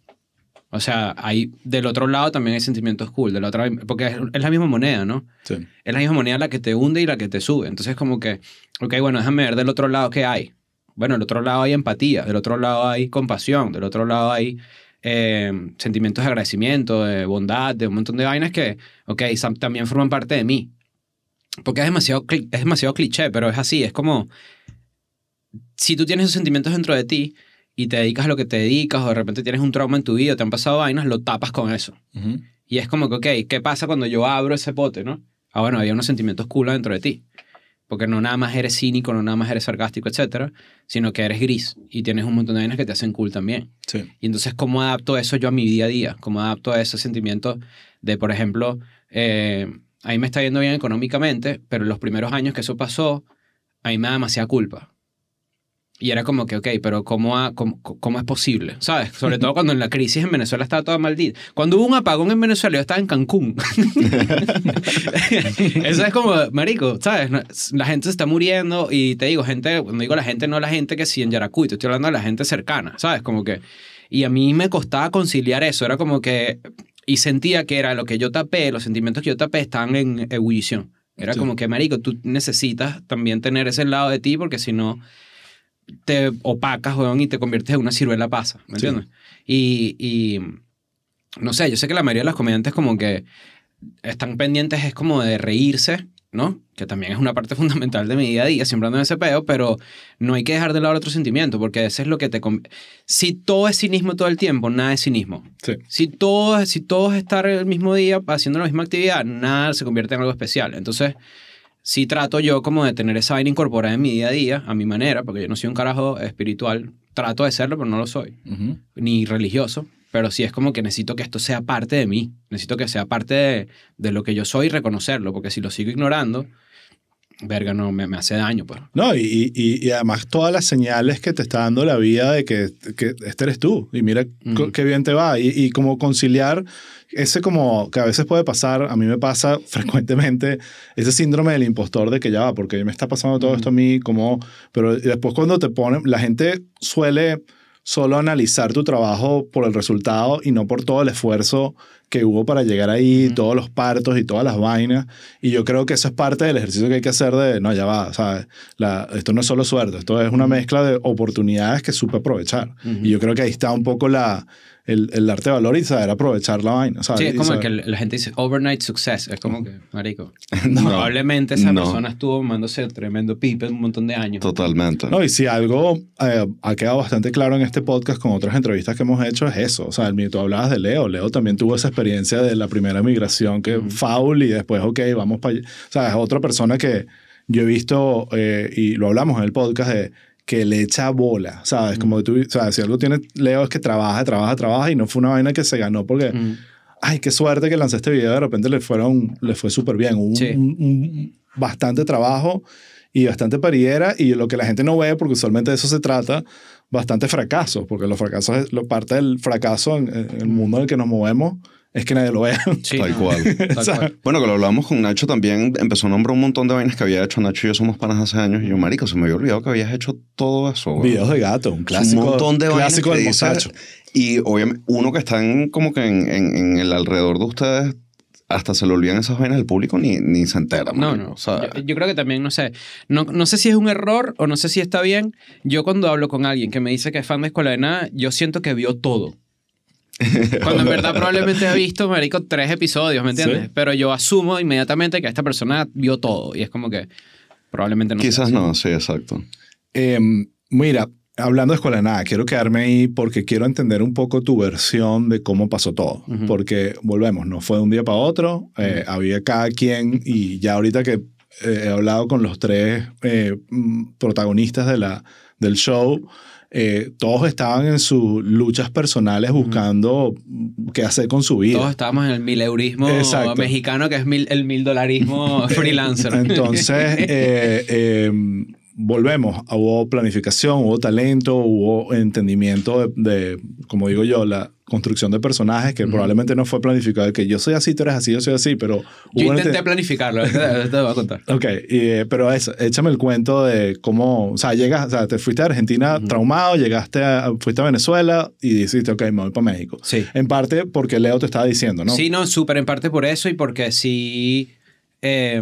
O sea, hay, del otro lado también hay sentimientos cool, del otro, porque es, es la misma moneda, ¿no? Sí. Es la misma moneda la que te hunde y la que te sube. Entonces, como que, ok, bueno, déjame ver del otro lado qué hay. Bueno, del otro lado hay empatía, del otro lado hay compasión, del otro lado hay eh, sentimientos de agradecimiento, de bondad, de un montón de vainas que, ok, también forman parte de mí. Porque es demasiado, es demasiado cliché, pero es así, es como, si tú tienes esos sentimientos dentro de ti y te dedicas a lo que te dedicas o de repente tienes un trauma en tu vida, te han pasado vainas, lo tapas con eso. Y es como que, ok, ¿qué pasa cuando yo abro ese pote, no? Ah, bueno, había unos sentimientos cool dentro de ti. Porque no nada más eres cínico, no nada más eres sarcástico, etcétera, sino que eres gris y tienes un montón de vainas que te hacen cool también. Sí. Y entonces, ¿cómo adapto eso yo a mi día a día? ¿Cómo adapto ese sentimiento de, por ejemplo, eh, a mí me está yendo bien económicamente, pero en los primeros años que eso pasó, a mí me da demasiada culpa. Y era como que, ok, pero ¿cómo, ha- cómo, cómo es posible? ¿Sabes? Sobre todo cuando en la crisis en Venezuela estaba toda maldita. Cuando hubo un apagón en Venezuela, yo estaba en Cancún. Eso es como, marico, ¿sabes? La gente se está muriendo y te digo, gente, cuando digo la gente, no la gente que sí en Yaracuy, te estoy hablando de la gente cercana, ¿sabes? Como que... Y a mí me costaba conciliar eso, era como que... Y sentía que era lo que yo tapé, los sentimientos que yo tapé estaban en ebullición. Era Sí. como que, marico, tú necesitas también tener ese lado de ti porque si no te opacas, weón, y te conviertes en una ciruela pasa, ¿me Sí. entiendes? Y, y no sé, yo sé que la mayoría de los comediantes como que están pendientes es como de reírse, ¿no? Que también es una parte fundamental de mi día a día, siempre ando en ese peo, pero no hay que dejar de lado otro sentimiento, porque ese es lo que te... Si todo es cinismo todo el tiempo, nada es cinismo. Sí. Si todo, si todo es estar el mismo día haciendo la misma actividad, nada se convierte en algo especial. Entonces, sí trato yo como de tener esa vaina incorporada en mi día a día, a mi manera, porque yo no soy un carajo espiritual. Trato de serlo, pero no lo soy. Ni religioso. Pero sí es como que necesito que esto sea parte de mí. Necesito que sea parte de, de lo que yo soy y reconocerlo. Porque si lo sigo ignorando, verga, no, me, me hace daño, pues. No, y, y, y además todas las señales que te está dando la vida de que, que este eres tú y mira qué bien te va. Y, y como conciliar ese como que a veces puede pasar, a mí me pasa frecuentemente ese síndrome del impostor de que ya va, porque me está pasando todo esto a mí, como, pero después cuando te ponen, la gente suele solo analizar tu trabajo por el resultado y no por todo el esfuerzo que hubo para llegar ahí, todos los partos y todas las vainas. Y yo creo que eso es parte del ejercicio que hay que hacer de, no, ya va, ¿sabes? La, esto no es solo suerte, esto es una mezcla de oportunidades que supe aprovechar. Y yo creo que ahí está un poco la, el, el arte de valor y saber aprovechar la vaina, ¿sabes? Sí, es como que la gente dice overnight success. Es como que, marico, No, probablemente esa no. persona estuvo mándose tremendo pipe un montón de años. Totalmente. No, y si algo eh, ha quedado bastante claro en este podcast con otras entrevistas que hemos hecho es eso. O sea, tú hablabas de Leo. Leo también tuvo esa experiencia de la primera migración que Ujú. foul y después, ok, vamos para allá. O sea, es otra persona que yo he visto eh, y lo hablamos en el podcast de que le echa bola, ¿sabes? Como que tú, sea, si algo tiene Leo es que trabaja, trabaja, trabaja y no fue una vaina que se ganó porque, Mm. ay, qué suerte que lancé este video, de repente le, fueron, le fue súper bien. Un- Sí. un- un- bastante trabajo y bastante pariera y lo que la gente no ve, porque usualmente de eso se trata, bastante fracaso, porque los fracasos, es- lo, parte del fracaso en, en el mundo en el que nos movemos es que nadie lo vea. Sí, Tal cual. Tal cual. Bueno, que lo hablamos con Nacho también, empezó a nombrar un montón de vainas que había hecho. Nacho y yo somos panas hace años. Y yo, marico, se me había olvidado que habías hecho todo eso. güey. Videos de gato, un clásico, un montón de vainas clásico que del. Y obviamente, uno que está en, como que en, en- en el alrededor de ustedes hasta se le olvidan esas vainas al público ni, ni se entera. No, marico. no. O sea, yo, yo creo que también, no sé, no, no sé si es un error o no sé si está bien. Yo cuando hablo con alguien que me dice que es fan de Escuela de Nada, yo siento que vio todo. Cuando en verdad probablemente ha visto, marico, tres episodios, ¿me entiendes? Sí. Pero yo asumo inmediatamente que esta persona vio todo. Y es como que probablemente no. quizás no, sí, exacto. Eh, mira, hablando de escuela de nada, quiero quedarme ahí porque quiero entender un poco tu versión de cómo pasó todo. Ujú. Porque volvemos, no fue de un día para otro, eh, había cada quien y ya ahorita que eh, he hablado con los tres eh, mm, protagonistas de la, del show, eh, todos estaban en sus luchas personales buscando mm, qué hacer con su vida. Todos estábamos en el mileurismo Exacto. mexicano, que es mil- el mil dolarismo freelancer. Entonces, eh, eh, volvemos. Hubo planificación, hubo talento, hubo entendimiento de, de, como digo yo, la construcción de personajes que probablemente no fue planificado. Que yo soy así, tú eres así, yo soy así, pero... Yo intenté planificarlo, te voy a contar. Ok, y, eh, pero échame el cuento de cómo, o sea, llegas, o sea, te fuiste a Argentina traumado, llegaste a, fuiste a Venezuela y dijiste, ok, me voy para México. Sí. En parte porque Leo te estaba diciendo, ¿no? Sí, no, súper en parte por eso y porque sí, eh,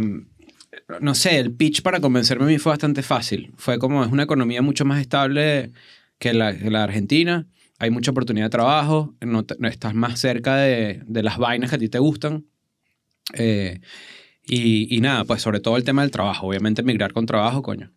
no sé, el pitch para convencerme a mí fue bastante fácil. Fue como, es una economía mucho más estable que la, que la Argentina. Hay mucha oportunidad de trabajo, no, te- no estás más cerca de, de las vainas que a ti te gustan. Eh, y, y nada, pues sobre todo el tema del trabajo. Obviamente emigrar con trabajo, coño.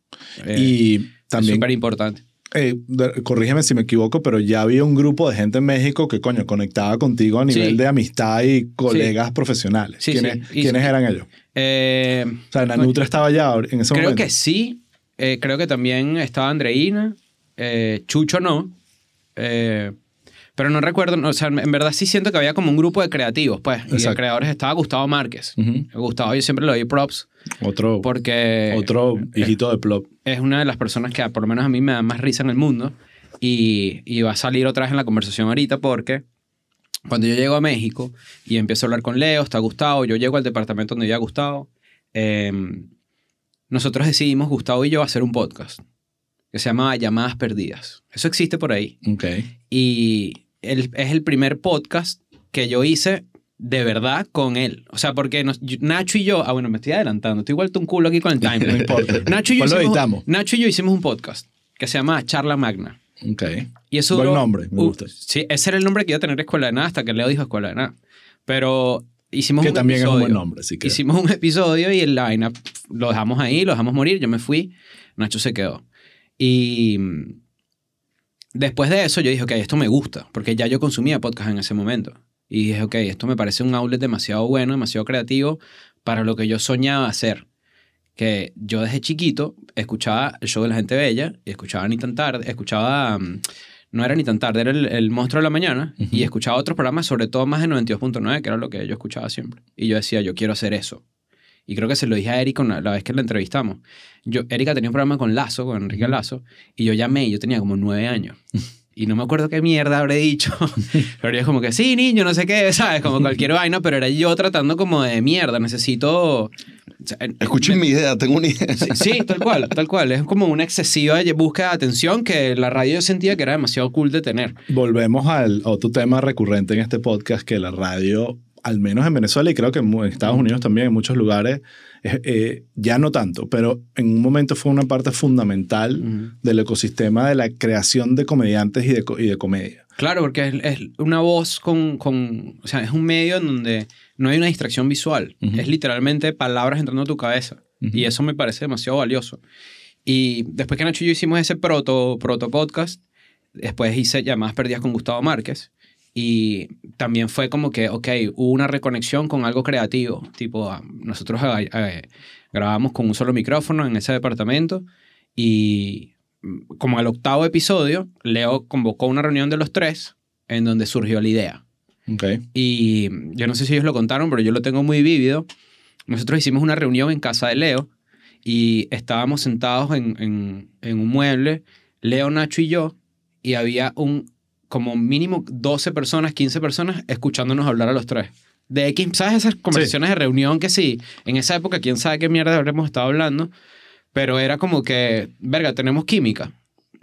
Eh, y también súper importante. Eh, corrígeme si me equivoco, pero ya había un grupo de gente en México que, coño, conectaba contigo a nivel Sí. de amistad y colegas profesionales. Sí, ¿Quiénes, eran ellos? Eh, O sea, Nanutra estaba ya en ese Creo momento. que sí. Eh, creo que también estaba Andreina. Chucho no. Pero no recuerdo. no, o sea, en verdad sí siento que había como un grupo de creativos, pues. Y de Exacto. creadores estaba Gustavo Márquez. Gustavo yo siempre le doy props Otro, porque otro hijito de Plop. es una de las personas que por lo menos a mí me da más risa en el mundo. Y, y va a salir otra vez en la conversación ahorita porque cuando yo llego a México y empiezo a hablar con Leo, está Gustavo, yo llego al departamento donde vivía Gustavo, eh, nosotros decidimos, Gustavo y yo, hacer un podcast que se llama Llamadas Perdidas. Eso existe por ahí. Y el- es el primer podcast que yo hice de verdad con él. O sea, porque nos- Nacho y yo, ah, bueno, me estoy adelantando, estoy vuelto un culo aquí con el No timeline. importa. Nacho y, yo Pues lo hicimos, editamos. Nacho y yo hicimos un podcast que se llama Charla Magna. Ok. Y eso Buen duró- nombre, me uh, gusta. sí, ese era el nombre que iba a tener Escuela de Nada hasta que Leo dijo Escuela de Nada. Pero hicimos Que un también episodio. es un buen nombre, así que. Hicimos un episodio y la vaina lo dejamos ahí, lo dejamos morir. Yo me fui, Nacho se quedó. Y mm, después de eso yo dije, ok, esto me gusta, porque ya yo consumía podcast en ese momento. Y dije, ok, esto me parece un outlet demasiado bueno, demasiado creativo para lo que yo soñaba hacer. Que yo desde chiquito escuchaba el show de la gente bella y escuchaba ni tan tarde, escuchaba, mm, no era ni tan tarde, era el, el monstruo de la mañana y escuchaba otros programas, sobre todo más de 92.9, que era lo que yo escuchaba siempre. Y yo decía, yo quiero hacer eso. Y creo que se lo dije a Erika la vez que la entrevistamos. Yo, Erika tenía un programa con Lazo, con Enrique Lazo, y yo llamé y yo tenía como nueve años. Y no me acuerdo qué mierda habré dicho. pero yo como que, sí, niño, no sé qué, ¿sabes? Como cualquier vaina, pero era yo tratando como de mierda. Necesito... o sea, en- Escuchen mi idea, tengo una idea. Sí, sí, tal cual, tal cual. Es como una excesiva búsqueda de atención que la radio yo sentía que era demasiado cool de tener. Volvemos al otro tema recurrente en este podcast, que la radio, al menos en Venezuela y creo que en Estados Unidos también, en muchos lugares, eh, eh, ya no tanto, pero en un momento fue una parte fundamental del ecosistema de la creación de comediantes y de, y de comedia. Claro, porque es, es una voz con, con... O sea, es un medio en donde no hay una distracción visual. Es literalmente palabras entrando a tu cabeza. Y eso me parece demasiado valioso. Y después que Nacho y yo hicimos ese proto, proto podcast, después hice llamadas perdidas con Gustavo Márquez. Y también fue como que, ok, hubo una reconexión con algo creativo. Tipo, ah, nosotros eh, eh, grabamos con un solo micrófono en ese departamento y mm, como al octavo episodio, Leo convocó una reunión de los tres en donde surgió la idea. Ok. Y yo no sé si ellos lo contaron, pero yo lo tengo muy vívido. Nosotros hicimos una reunión en casa de Leo y estábamos sentados en, en- en un mueble, Leo, Nacho y yo, y había un como mínimo 12 personas, 15 personas escuchándonos hablar a los tres. De X, ¿sabes? Esas conversaciones de reunión que sí, en esa época quién sabe qué mierda habremos estado hablando, pero era como que, verga, tenemos química.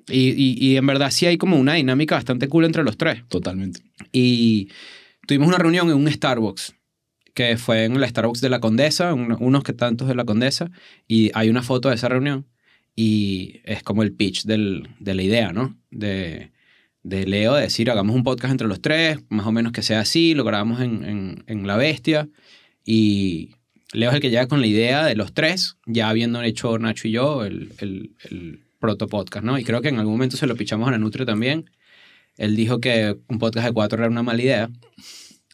Y, y, y en verdad sí hay como una dinámica bastante cool entre los tres. Totalmente. Y tuvimos una reunión en un Starbucks, que fue en la Starbucks de la Condesa, un- unos que tantos de la Condesa, y hay una foto de esa reunión y es como el pitch del, de la idea, ¿no? De, de Leo de decir, hagamos un podcast entre los tres, más o menos que sea así, lo grabamos en, en, en La Bestia, y Leo es el que llega con la idea de los tres, ya habiendo hecho Nacho y yo el, el, el proto podcast, ¿no? Y creo que en algún momento se lo pichamos a la Nutria también. Él dijo que un podcast de cuatro era una mala idea.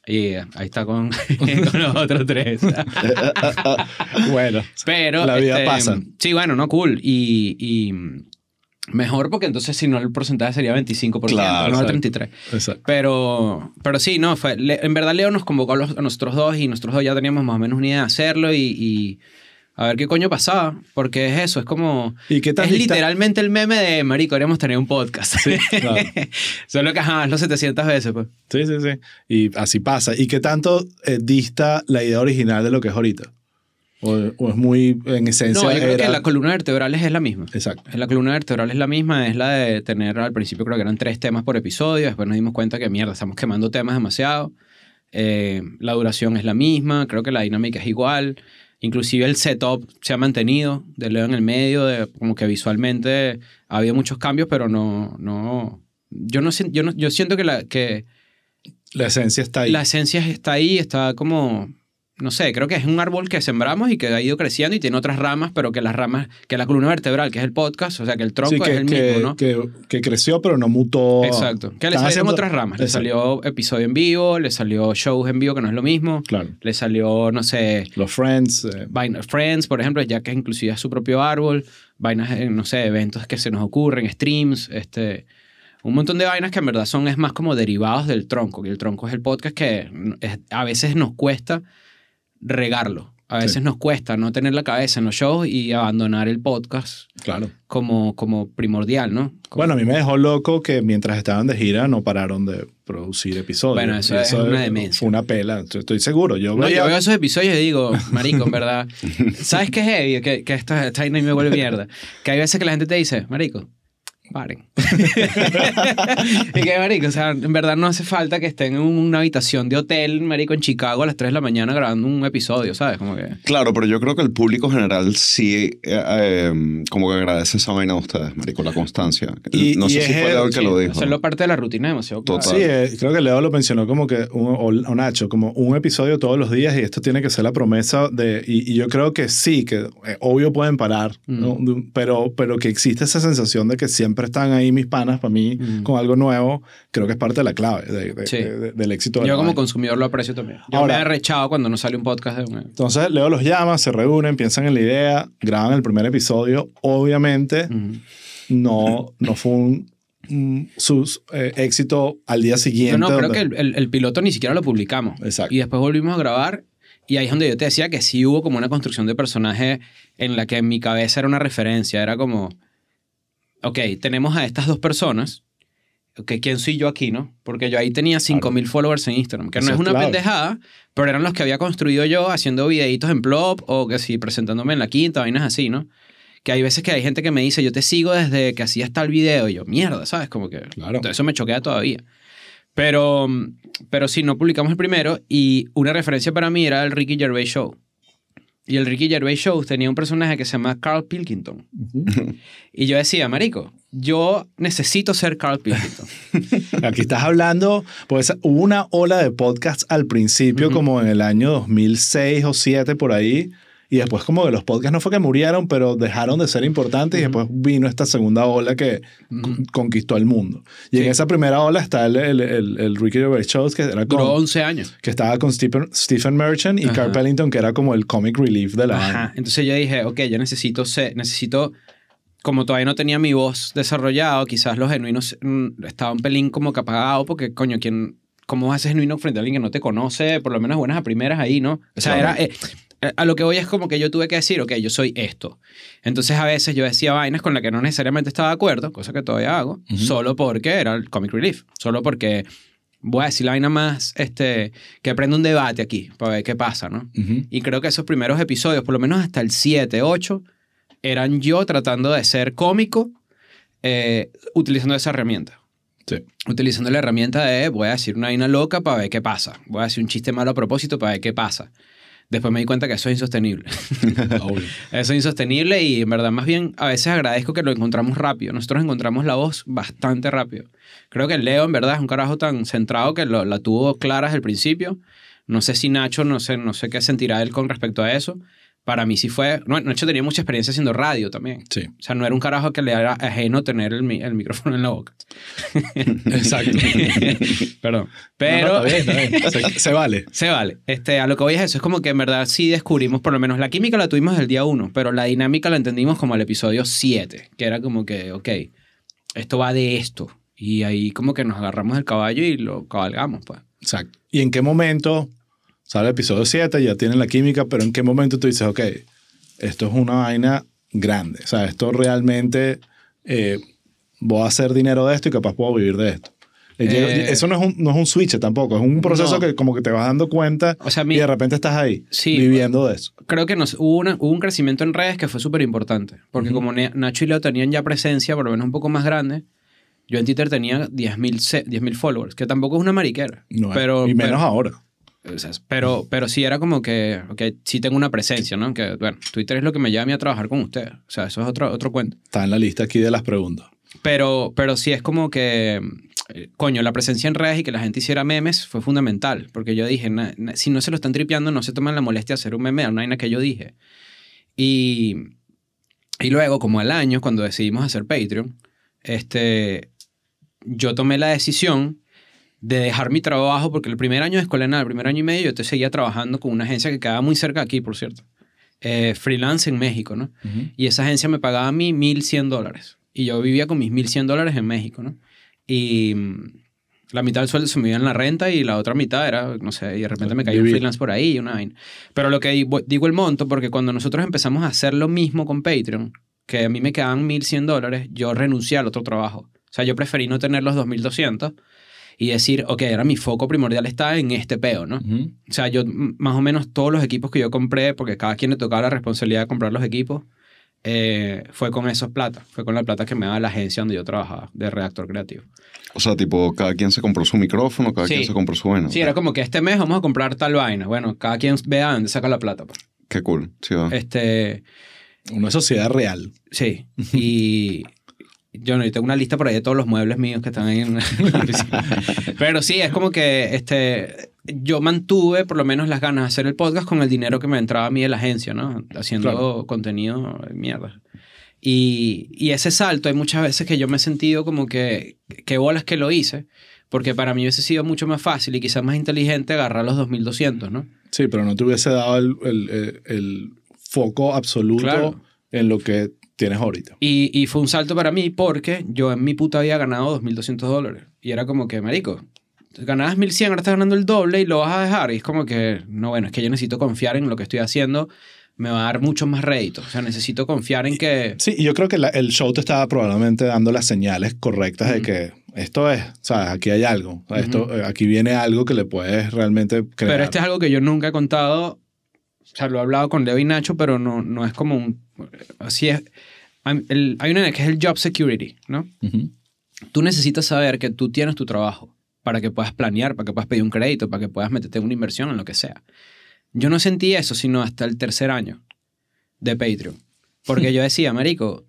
Y ahí está con, con los otros tres. Bueno, Pero. La vida este, pasa. Sí, bueno, no, cool. Y, y mejor porque entonces si no el porcentaje sería 25%, Claro, no exacto. 33%. exacto. Pero, pero sí, no, fue, le- en verdad Leo nos convocó a, los- a nosotros dos y nosotros dos ya teníamos más o menos una idea de hacerlo y, y a ver qué coño pasaba, porque es eso, es como... ¿Y qué tan Es literalmente el meme de, marico, queríamos tener un podcast. Sí, claro. Solo que, ajá, hazlo 700 veces, pues. Sí, sí, sí. Y así pasa. ¿Y qué tanto eh, dista la idea original de lo que es ahorita? ¿O, o es muy, en esencia, No, yo creo era- que la columna vertebral es la misma. Exacto. La columna vertebral es la misma, es la de tener al principio creo que eran tres temas por episodio, después nos dimos cuenta que mierda, estamos quemando temas demasiado. Eh, la duración es la misma, creo que la dinámica es igual. Inclusive el setup se ha mantenido, de Leo en el medio, de, como que visualmente ha habido muchos cambios, pero no... no yo, no, yo, no, yo siento que, la, que La esencia está ahí. la esencia está ahí, está como, no sé, creo que es un árbol que sembramos y que ha ido creciendo y tiene otras ramas, pero que las ramas, que la columna vertebral, que es el podcast, o sea, que el tronco Sí, que, es el que- mismo, ¿no? que, que creció, pero no mutó. Exacto. Que le salieron haciendo- otras ramas. Le Exacto. salió episodio en vivo, le salió shows en vivo, que no es lo mismo. Claro. Le salió, no sé, Los Friends. eh, Friends, por ejemplo, ya que inclusive es su propio árbol. Vainas, eh, no sé, eventos que se nos ocurren, streams, este... Un montón de vainas que en verdad son es más como derivados del tronco, que el tronco es el podcast que es- a veces nos cuesta regarlo. A veces Sí. nos cuesta no tener la cabeza en los shows y abandonar el podcast claro. como, como primordial, ¿no? Como- Bueno, a mí me dejó loco que mientras estaban de gira no pararon de producir episodios. Bueno, eso Y es una demencia. Fue una pela. Estoy- seguro. Yo No, veía- yo veo esos episodios y digo, marico, en verdad, ¿sabes qué es heavy? Que, que esta, esta me vuelve mierda. Que hay veces que la gente te dice, marico, paren. y que, marico, o sea, en verdad no hace falta que estén en una habitación de hotel, marico, en Chicago a las 3 de la mañana grabando un episodio, ¿sabes? Como que... Claro, pero yo creo que el público general sí eh, eh, como que agradece esa vaina a ustedes, marico, la constancia. Y- no y sé es si fue Leo el que sí, lo dijo. Hacerlo parte de la rutina es demasiado claro. Total. Sí, eh, creo que Leo lo mencionó como que, un, o, o Nacho, como un episodio todos los días y esto tiene que ser la promesa de, y, y yo creo que sí, que eh, obvio pueden parar, ¿no? Mm. Un- pero, pero que existe esa sensación de que siempre están ahí mis panas para mí Mm. con algo nuevo, creo que es parte de la clave de- de- Sí. de- de- del éxito. Yo como consumidor lo aprecio también. Yo Ahora- me he rechado cuando no sale un podcast de un... Entonces Leo los llama, se reúnen, piensan en la idea, graban el primer episodio. Obviamente Ujú. no, no fue un, un sus, eh, éxito al día siguiente. No, no, creo donde- que el, el- el piloto ni siquiera lo publicamos. Exacto. Y después volvimos a grabar y ahí es donde yo te decía que sí hubo como una construcción de personaje en la que en mi cabeza era una referencia. Era como, ok, tenemos a estas dos personas. Ok, ¿quién soy yo aquí, no? Porque yo ahí tenía 5.000 followers en Instagram, que Eso no es una pendejada, pero eran los que había construido yo haciendo videitos en Plop o que sí, presentándome en la quinta, vainas así, ¿no? Que hay veces que hay gente que me dice, yo te sigo desde que hacías tal video. Y yo, mierda, ¿sabes? Como que Claro. eso me choquea todavía. Pero, pero sí, no publicamos el primero y una referencia para mí era el Ricky Gervais Show. Y el Ricky Gervais Show tenía un personaje que se llama Carl Pilkington. Y yo decía, marico, yo necesito ser Carl Pilkington. Aquí estás hablando, pues hubo una ola de podcasts al principio, como en el año 2006 o 2007 por ahí, y después como que los podcasts no fue que murieron, pero dejaron de ser importantes y después vino esta segunda ola que con- conquistó el mundo. Y en Sí. esa primera ola está el, el, el, el Ricky Gervais Shows, que era Duró con, 11 años. que estaba con Stephen, Stephen Merchant y Ajá. Carl Pellington, que era como el comic relief de la Ajá. Entonces yo dije, ok, yo necesito ser, necesito, como todavía no tenía mi voz desarrollado, quizás los genuinos mm, estaba un pelín como que apagado porque, coño, ¿quién, ¿cómo vas a ser genuino frente a alguien que no te conoce? Por lo menos buenas a primeras ahí, ¿no? O sea, Claro. era... eh, a lo que voy es como que yo tuve que decir, ok, yo soy esto. Entonces a veces yo decía vainas con las que no necesariamente estaba de acuerdo, cosa que todavía hago, solo porque era el comic relief, solo porque voy a decir la vaina más, este, que prenda un debate aquí, para ver qué pasa, ¿no? Y creo que esos primeros episodios, por lo menos hasta el 7, 8, eran yo tratando de ser cómico eh, utilizando esa herramienta. Sí. utilizando la herramienta de voy a decir una vaina loca para ver qué pasa. Voy a decir un chiste malo a propósito para ver qué pasa. Después me di cuenta que eso es insostenible. Eso es insostenible y en verdad más bien a veces agradezco que lo encontramos rápido. Nosotros encontramos la voz bastante rápido. Creo que Leo en verdad es un carajo tan centrado que lo- la tuvo clara desde el principio. No sé si Nacho, no sé, no sé qué sentirá él con respecto a eso. Para mí sí fue... No, Nacho tenía mucha experiencia haciendo radio también. Sí. O sea, no era un carajo que le era ajeno tener el, el micrófono en la boca. Exacto. Perdón. No, Pero... no, está bien, está bien. Se, se vale. Se vale. Este, a lo que voy es eso. Es como que en verdad sí descubrimos, por lo menos la química la tuvimos el día 1, pero la dinámica la entendimos como el episodio 7, que era como que, ok, esto va de esto. Y ahí como que nos agarramos el caballo y lo cabalgamos, pues. Exacto. ¿Y en qué momento sale el episodio 7? Ya tienen la química, pero ¿en qué momento tú dices, ok, esto es una vaina grande? O sea, esto realmente eh, voy a hacer dinero de esto y capaz puedo vivir de esto. Eh, eso no es, un, no es un switch tampoco, es un proceso No. que como que te vas dando cuenta O sea, mi- y de repente estás ahí Sí. viviendo de eso. Creo que nos, hubo, una- hubo un crecimiento en redes que fue súper importante, porque como Nacho y Leo tenían ya presencia, por lo menos un poco más grande, yo en Twitter tenía 10.000 se- 10.000 followers, que tampoco es una mariquera. No es- pero, y menos pero- ahora. O sea, pero, pero sí era como que, ok, sí tengo una presencia, ¿no? Que, bueno, Twitter es lo que me lleva a mí a trabajar con ustedes. O sea, eso es otro, otro cuento. Está en la lista aquí de las preguntas. Pero, pero sí es como que, eh, coño, la presencia en redes y que la gente hiciera memes fue fundamental. Porque yo dije, na- na- si no se lo están tripeando, no se toman la molestia de hacer un meme, una vaina que yo dije. Y, y luego, como al año, cuando decidimos hacer Patreon, este, yo tomé la decisión de dejar mi trabajo, porque el primer año de escuela el primer año y medio, yo te seguía trabajando con una agencia que quedaba muy cerca de aquí, por cierto. Eh, freelance en México, ¿no? Y esa agencia me pagaba a mí 1.100 dólares. Y yo vivía con mis 1.100 dólares en México, ¿no? Y mm, la mitad del sueldo se me iba en la renta y la otra mitad era, no sé, y de repente me caía un freelance por ahí y una vaina. Pero lo que di- digo el monto, porque cuando nosotros empezamos a hacer lo mismo con Patreon, que a mí me quedaban 1.100 dólares, yo renuncié al otro trabajo. O sea, yo preferí no tener los 2.200 y decir, ok, ahora mi foco primordial está en este peo, ¿no? Ujú. O sea, yo más o menos todos los equipos que yo compré, porque cada quien le tocaba la responsabilidad de comprar los equipos, eh, fue con esos plata. Fue con la plata que me daba la agencia donde yo trabajaba, de redactor creativo. O sea, tipo, cada quien se compró su micrófono, cada Sí. quien se compró su vaina. Sí, era como que este mes vamos a comprar tal vaina. Bueno, cada quien vea dónde saca la plata. pues. Qué cool. Sí, va. Este, Una sociedad real. sí. Y yo no, yo tengo una lista por ahí de todos los muebles míos que están ahí en. Pero sí, es como que este, yo mantuve por lo menos las ganas de hacer el podcast con el dinero que me entraba a mí de la agencia, ¿no? Haciendo Claro. contenido mierda. Y, y ese salto, hay muchas veces que yo me he sentido como que, qué bolas que lo hice, porque para mí hubiese sido mucho más fácil y quizás más inteligente agarrar los 2200, ¿no? Sí, pero no te hubiese dado el, el- el- el foco absoluto Claro. en lo que tienes ahorita. Y, y fue un salto para mí porque yo en mi puta había ganado 2.200 dólares. Y era como que, marico, ganabas 1.100, ahora estás ganando el doble y lo vas a dejar. Y es como que, no, bueno, es que yo necesito confiar en lo que estoy haciendo. Me va a dar mucho más rédito. O sea, necesito confiar en que... Sí, y yo creo que la- el show te estaba probablemente dando las señales correctas de Ujú. que esto es, ¿sabes? Aquí hay algo. Esto, eh, aquí viene algo que le puedes realmente crear. Pero este es algo que yo nunca he contado. O sea, lo he hablado con Leo y Nacho, pero no, no es como un... Así es. El- hay una que es el job security, ¿no? Ujú. tú necesitas saber que tú tienes tu trabajo para que puedas planear, para que puedas pedir un crédito, para que puedas meterte en una inversión, en lo que sea. Yo no sentí eso sino hasta el tercer año de Patreon. Porque yo decía, marico,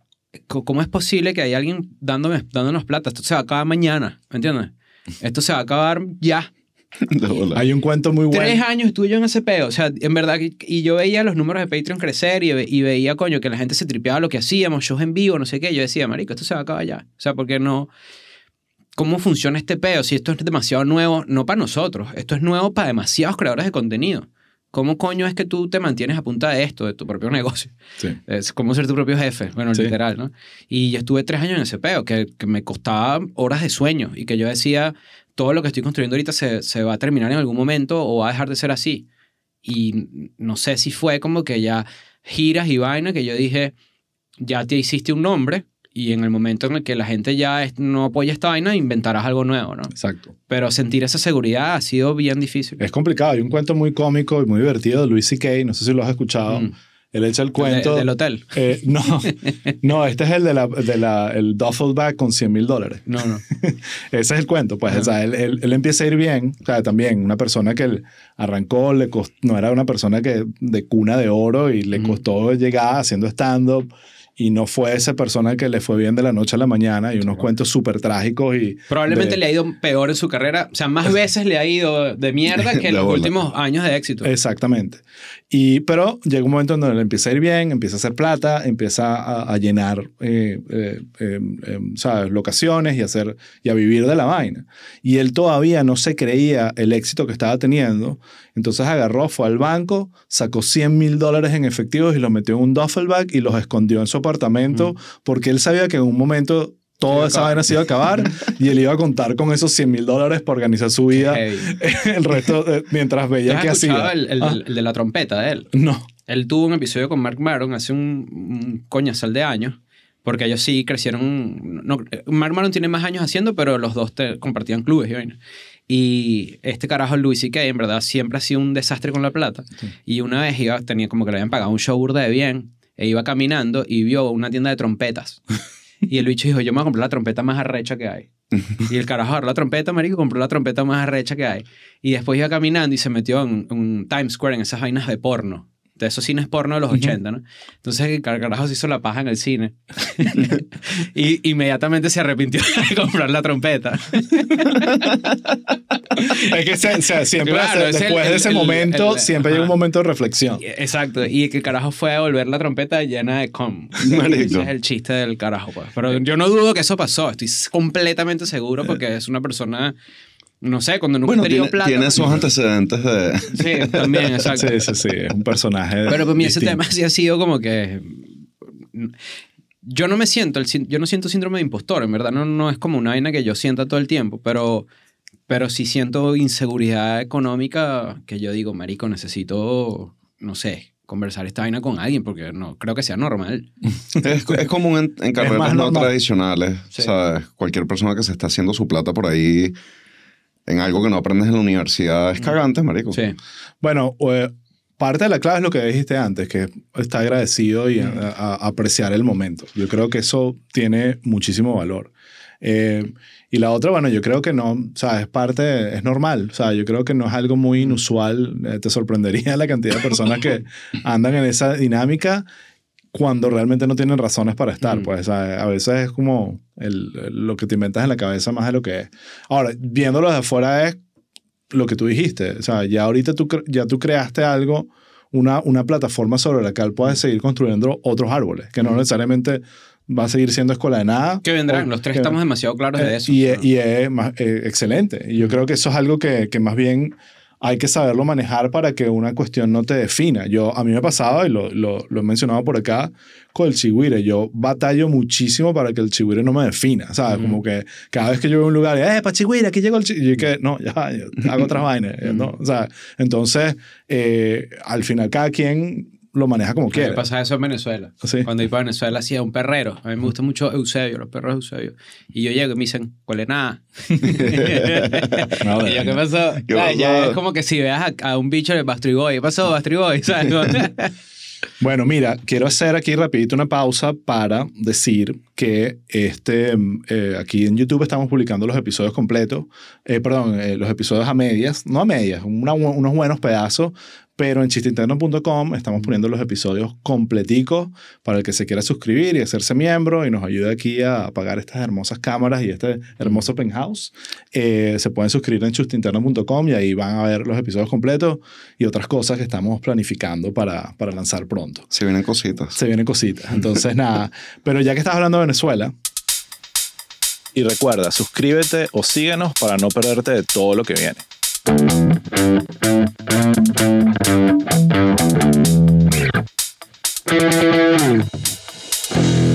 co- ¿cómo es posible que hay alguien dándome, dándonos plata? Esto se va a acabar mañana, ¿me entiendes? Esto se va a acabar ya. Hay un cuento muy bueno. Tres años estuve yo en ese peo. O sea, en verdad, y- y yo veía los números de Patreon crecer y, ve- y veía, coño, que la gente se tripeaba lo que hacíamos, shows en vivo, no sé qué. Yo decía, marico, esto se va a acabar ya. O sea, porque no... ¿Cómo funciona este peo? Si esto es demasiado nuevo, no para nosotros, esto es nuevo para demasiados creadores de contenido. ¿Cómo coño es que tú te mantienes a punta de esto, de tu propio negocio? Sí. Es como ser tu propio jefe, bueno, Sí. literal, ¿no? Y yo estuve tres años en ese peo, que, que me costaba horas de sueño y que yo decía, todo lo que estoy construyendo ahorita se, se va a terminar en algún momento o va a dejar de ser así. Y no sé si fue como que ya giras y vaina que yo dije, ya te hiciste un nombre y en el momento en el que la gente ya no apoya esta vaina, inventarás algo nuevo, ¿no? Exacto. Pero sentir esa seguridad ha sido bien difícil. Es complicado. Hay un cuento muy cómico y muy divertido de Louis C.K., no sé si lo has escuchado, Mm. Él echa el cuento. de- del hotel. Eh, no, no, este es el de la, de la el duffel bag con 100 mil dólares. No, no. Ese es el cuento, pues. O sea, él, él- él empieza a ir bien. O sea, también una persona que él arrancó, le cost- no era una persona que de cuna de oro y le costó llegar haciendo stand-up. Y no fue esa persona que le fue bien de la noche a la mañana y unos cuentos súper trágicos y... Probablemente de- le ha ido peor en su carrera. O sea, más veces le ha ido de mierda que en los bola. últimos años de éxito. Exactamente. Y, pero llega un momento en donde le empieza a ir bien, empieza a hacer plata, empieza a, a llenar, eh, eh, eh, ¿sabes? Locaciones y, hacer, y a vivir de la vaina. Y él todavía no se creía el éxito que estaba teniendo. Entonces agarró, fue al banco, sacó 100 mil dólares en efectivos y los metió en un duffel bag y los escondió en su apartamento porque él sabía que en un momento toda esa vaina se iba a acabar y él iba a contar con esos 100 mil dólares para organizar su vida el resto de- mientras ¿Tú veía escuchado hacía. el, el- Ah, el de la trompeta de él? no. Él tuvo un episodio con Mark Maron hace un, un coñazal de años, porque ellos sí crecieron. No, Mark Maron tiene más años haciendo, pero los dos te- compartían clubes y vaina. Y este carajo, Louis C.K., en verdad siempre ha sido un desastre con la plata. Y una vez iba, tenía como que le habían pagado un show burda de bien, e iba caminando y vio una tienda de trompetas. Y el bicho dijo, yo me voy a comprar la trompeta más arrecha que hay. Y el carajo agarró la trompeta, marico, compró la trompeta más arrecha que hay. Y después iba caminando y se metió en un Times Square, en esas vainas de porno. De esos cines porno de los 80, ¿no? Entonces el car- carajo se hizo la paja en el cine. y inmediatamente se arrepintió de comprar la trompeta. Es que se- se- siempre, Claro, se- es el- después de ese el- momento, siempre llega un ajá. momento de reflexión. Exacto. Y que el carajo fue a devolver la trompeta llena de com. Ese es el chiste del carajo, pues. Pero yo no dudo que eso pasó. Estoy completamente seguro porque es una persona... No sé, cuando nunca Bueno, ha tenido tiene, plata... tiene marico. antecedentes de... Sí, también, exacto. Sí, sí, sí. Es un personaje. Pero para mí ese distinto. tema sí ha sido como que... Yo no me siento, el, yo no siento síndrome de impostor, en verdad. No, no es como una vaina que yo sienta todo el tiempo, pero, pero sí siento inseguridad económica que yo digo, marico, necesito, no sé, conversar esta vaina con alguien porque no creo que sea normal. Es, es común en, en carreras no normal. tradicionales. Sí. ¿sabes? Cualquier persona que se está haciendo su plata por ahí en algo que no aprendes en la universidad es cagante, marico. Sí. Bueno, eh, parte de la clave es lo que dijiste antes, que está agradecido y a- a- a apreciar el momento. Yo creo que eso tiene muchísimo valor. Eh, y la otra, bueno, yo creo que no, o sea, es parte, es normal. O sea, yo creo que no es algo muy inusual. Eh, te sorprendería la cantidad de personas que andan en esa dinámica cuando realmente no tienen razones para estar. Mm. Pues sea, a veces es como el- lo que te inventas en la cabeza más de lo que es. Ahora, viéndolo de afuera es lo que tú dijiste. O sea, ya ahorita tú, ya tú creaste algo, una, una plataforma sobre la cual puedes seguir construyendo otros árboles, que no necesariamente va a seguir siendo escuela de nada. Que vendrán, o- los tres que- estamos demasiado claros de eh, eso. Y, ¿no? y es más, eh, excelente. Y yo creo que eso es algo que, que más bien hay que saberlo manejar para que una cuestión no te defina. Yo, a mí me pasaba, y lo, lo, lo he mencionado por acá, con el chihuire. Yo batallo muchísimo para que el chihuire no me defina. ¿Sabes? Como que cada vez que yo veo un lugar, ¡eh, pa chihuire, aquí llegó el chihuire! Y que, no, ya, hago otras vainas. ¿no? O sea, entonces, eh, al final cada quien lo maneja como A mí quiere. Me pasa eso en Venezuela. Sí. Cuando iba a Venezuela hacía un perrero. A mí me gusta mucho Eusebio, los perros de Eusebio. Y yo llego y me dicen, ¿cuál es nada? No, y yo, ¿qué pasó? ¿Qué ¿Sabes? Ya pasó? es como que si veas a, a un bicho de Bastry Boy, ¿qué pasó, Bastry Boy? ¿Sabes? Bueno, mira, quiero hacer aquí rapidito una pausa para decir que este, eh, aquí en YouTube estamos publicando los episodios completos, eh, perdón, eh, los episodios a medias, no a medias, una- unos buenos pedazos, pero en chisteinterno.com estamos poniendo los episodios completicos para el que se quiera suscribir y hacerse miembro y nos ayude aquí a pagar estas hermosas cámaras y este hermoso penthouse. Eh, se pueden suscribir en chisteinterno.com y ahí van a ver los episodios completos y otras cosas que estamos planificando para, para lanzar pronto. Se vienen cositas. Se vienen cositas. Entonces, nada. Pero ya que estás hablando de Venezuela. Y recuerda, suscríbete o síguenos para no perderte de todo lo que viene. Thank you.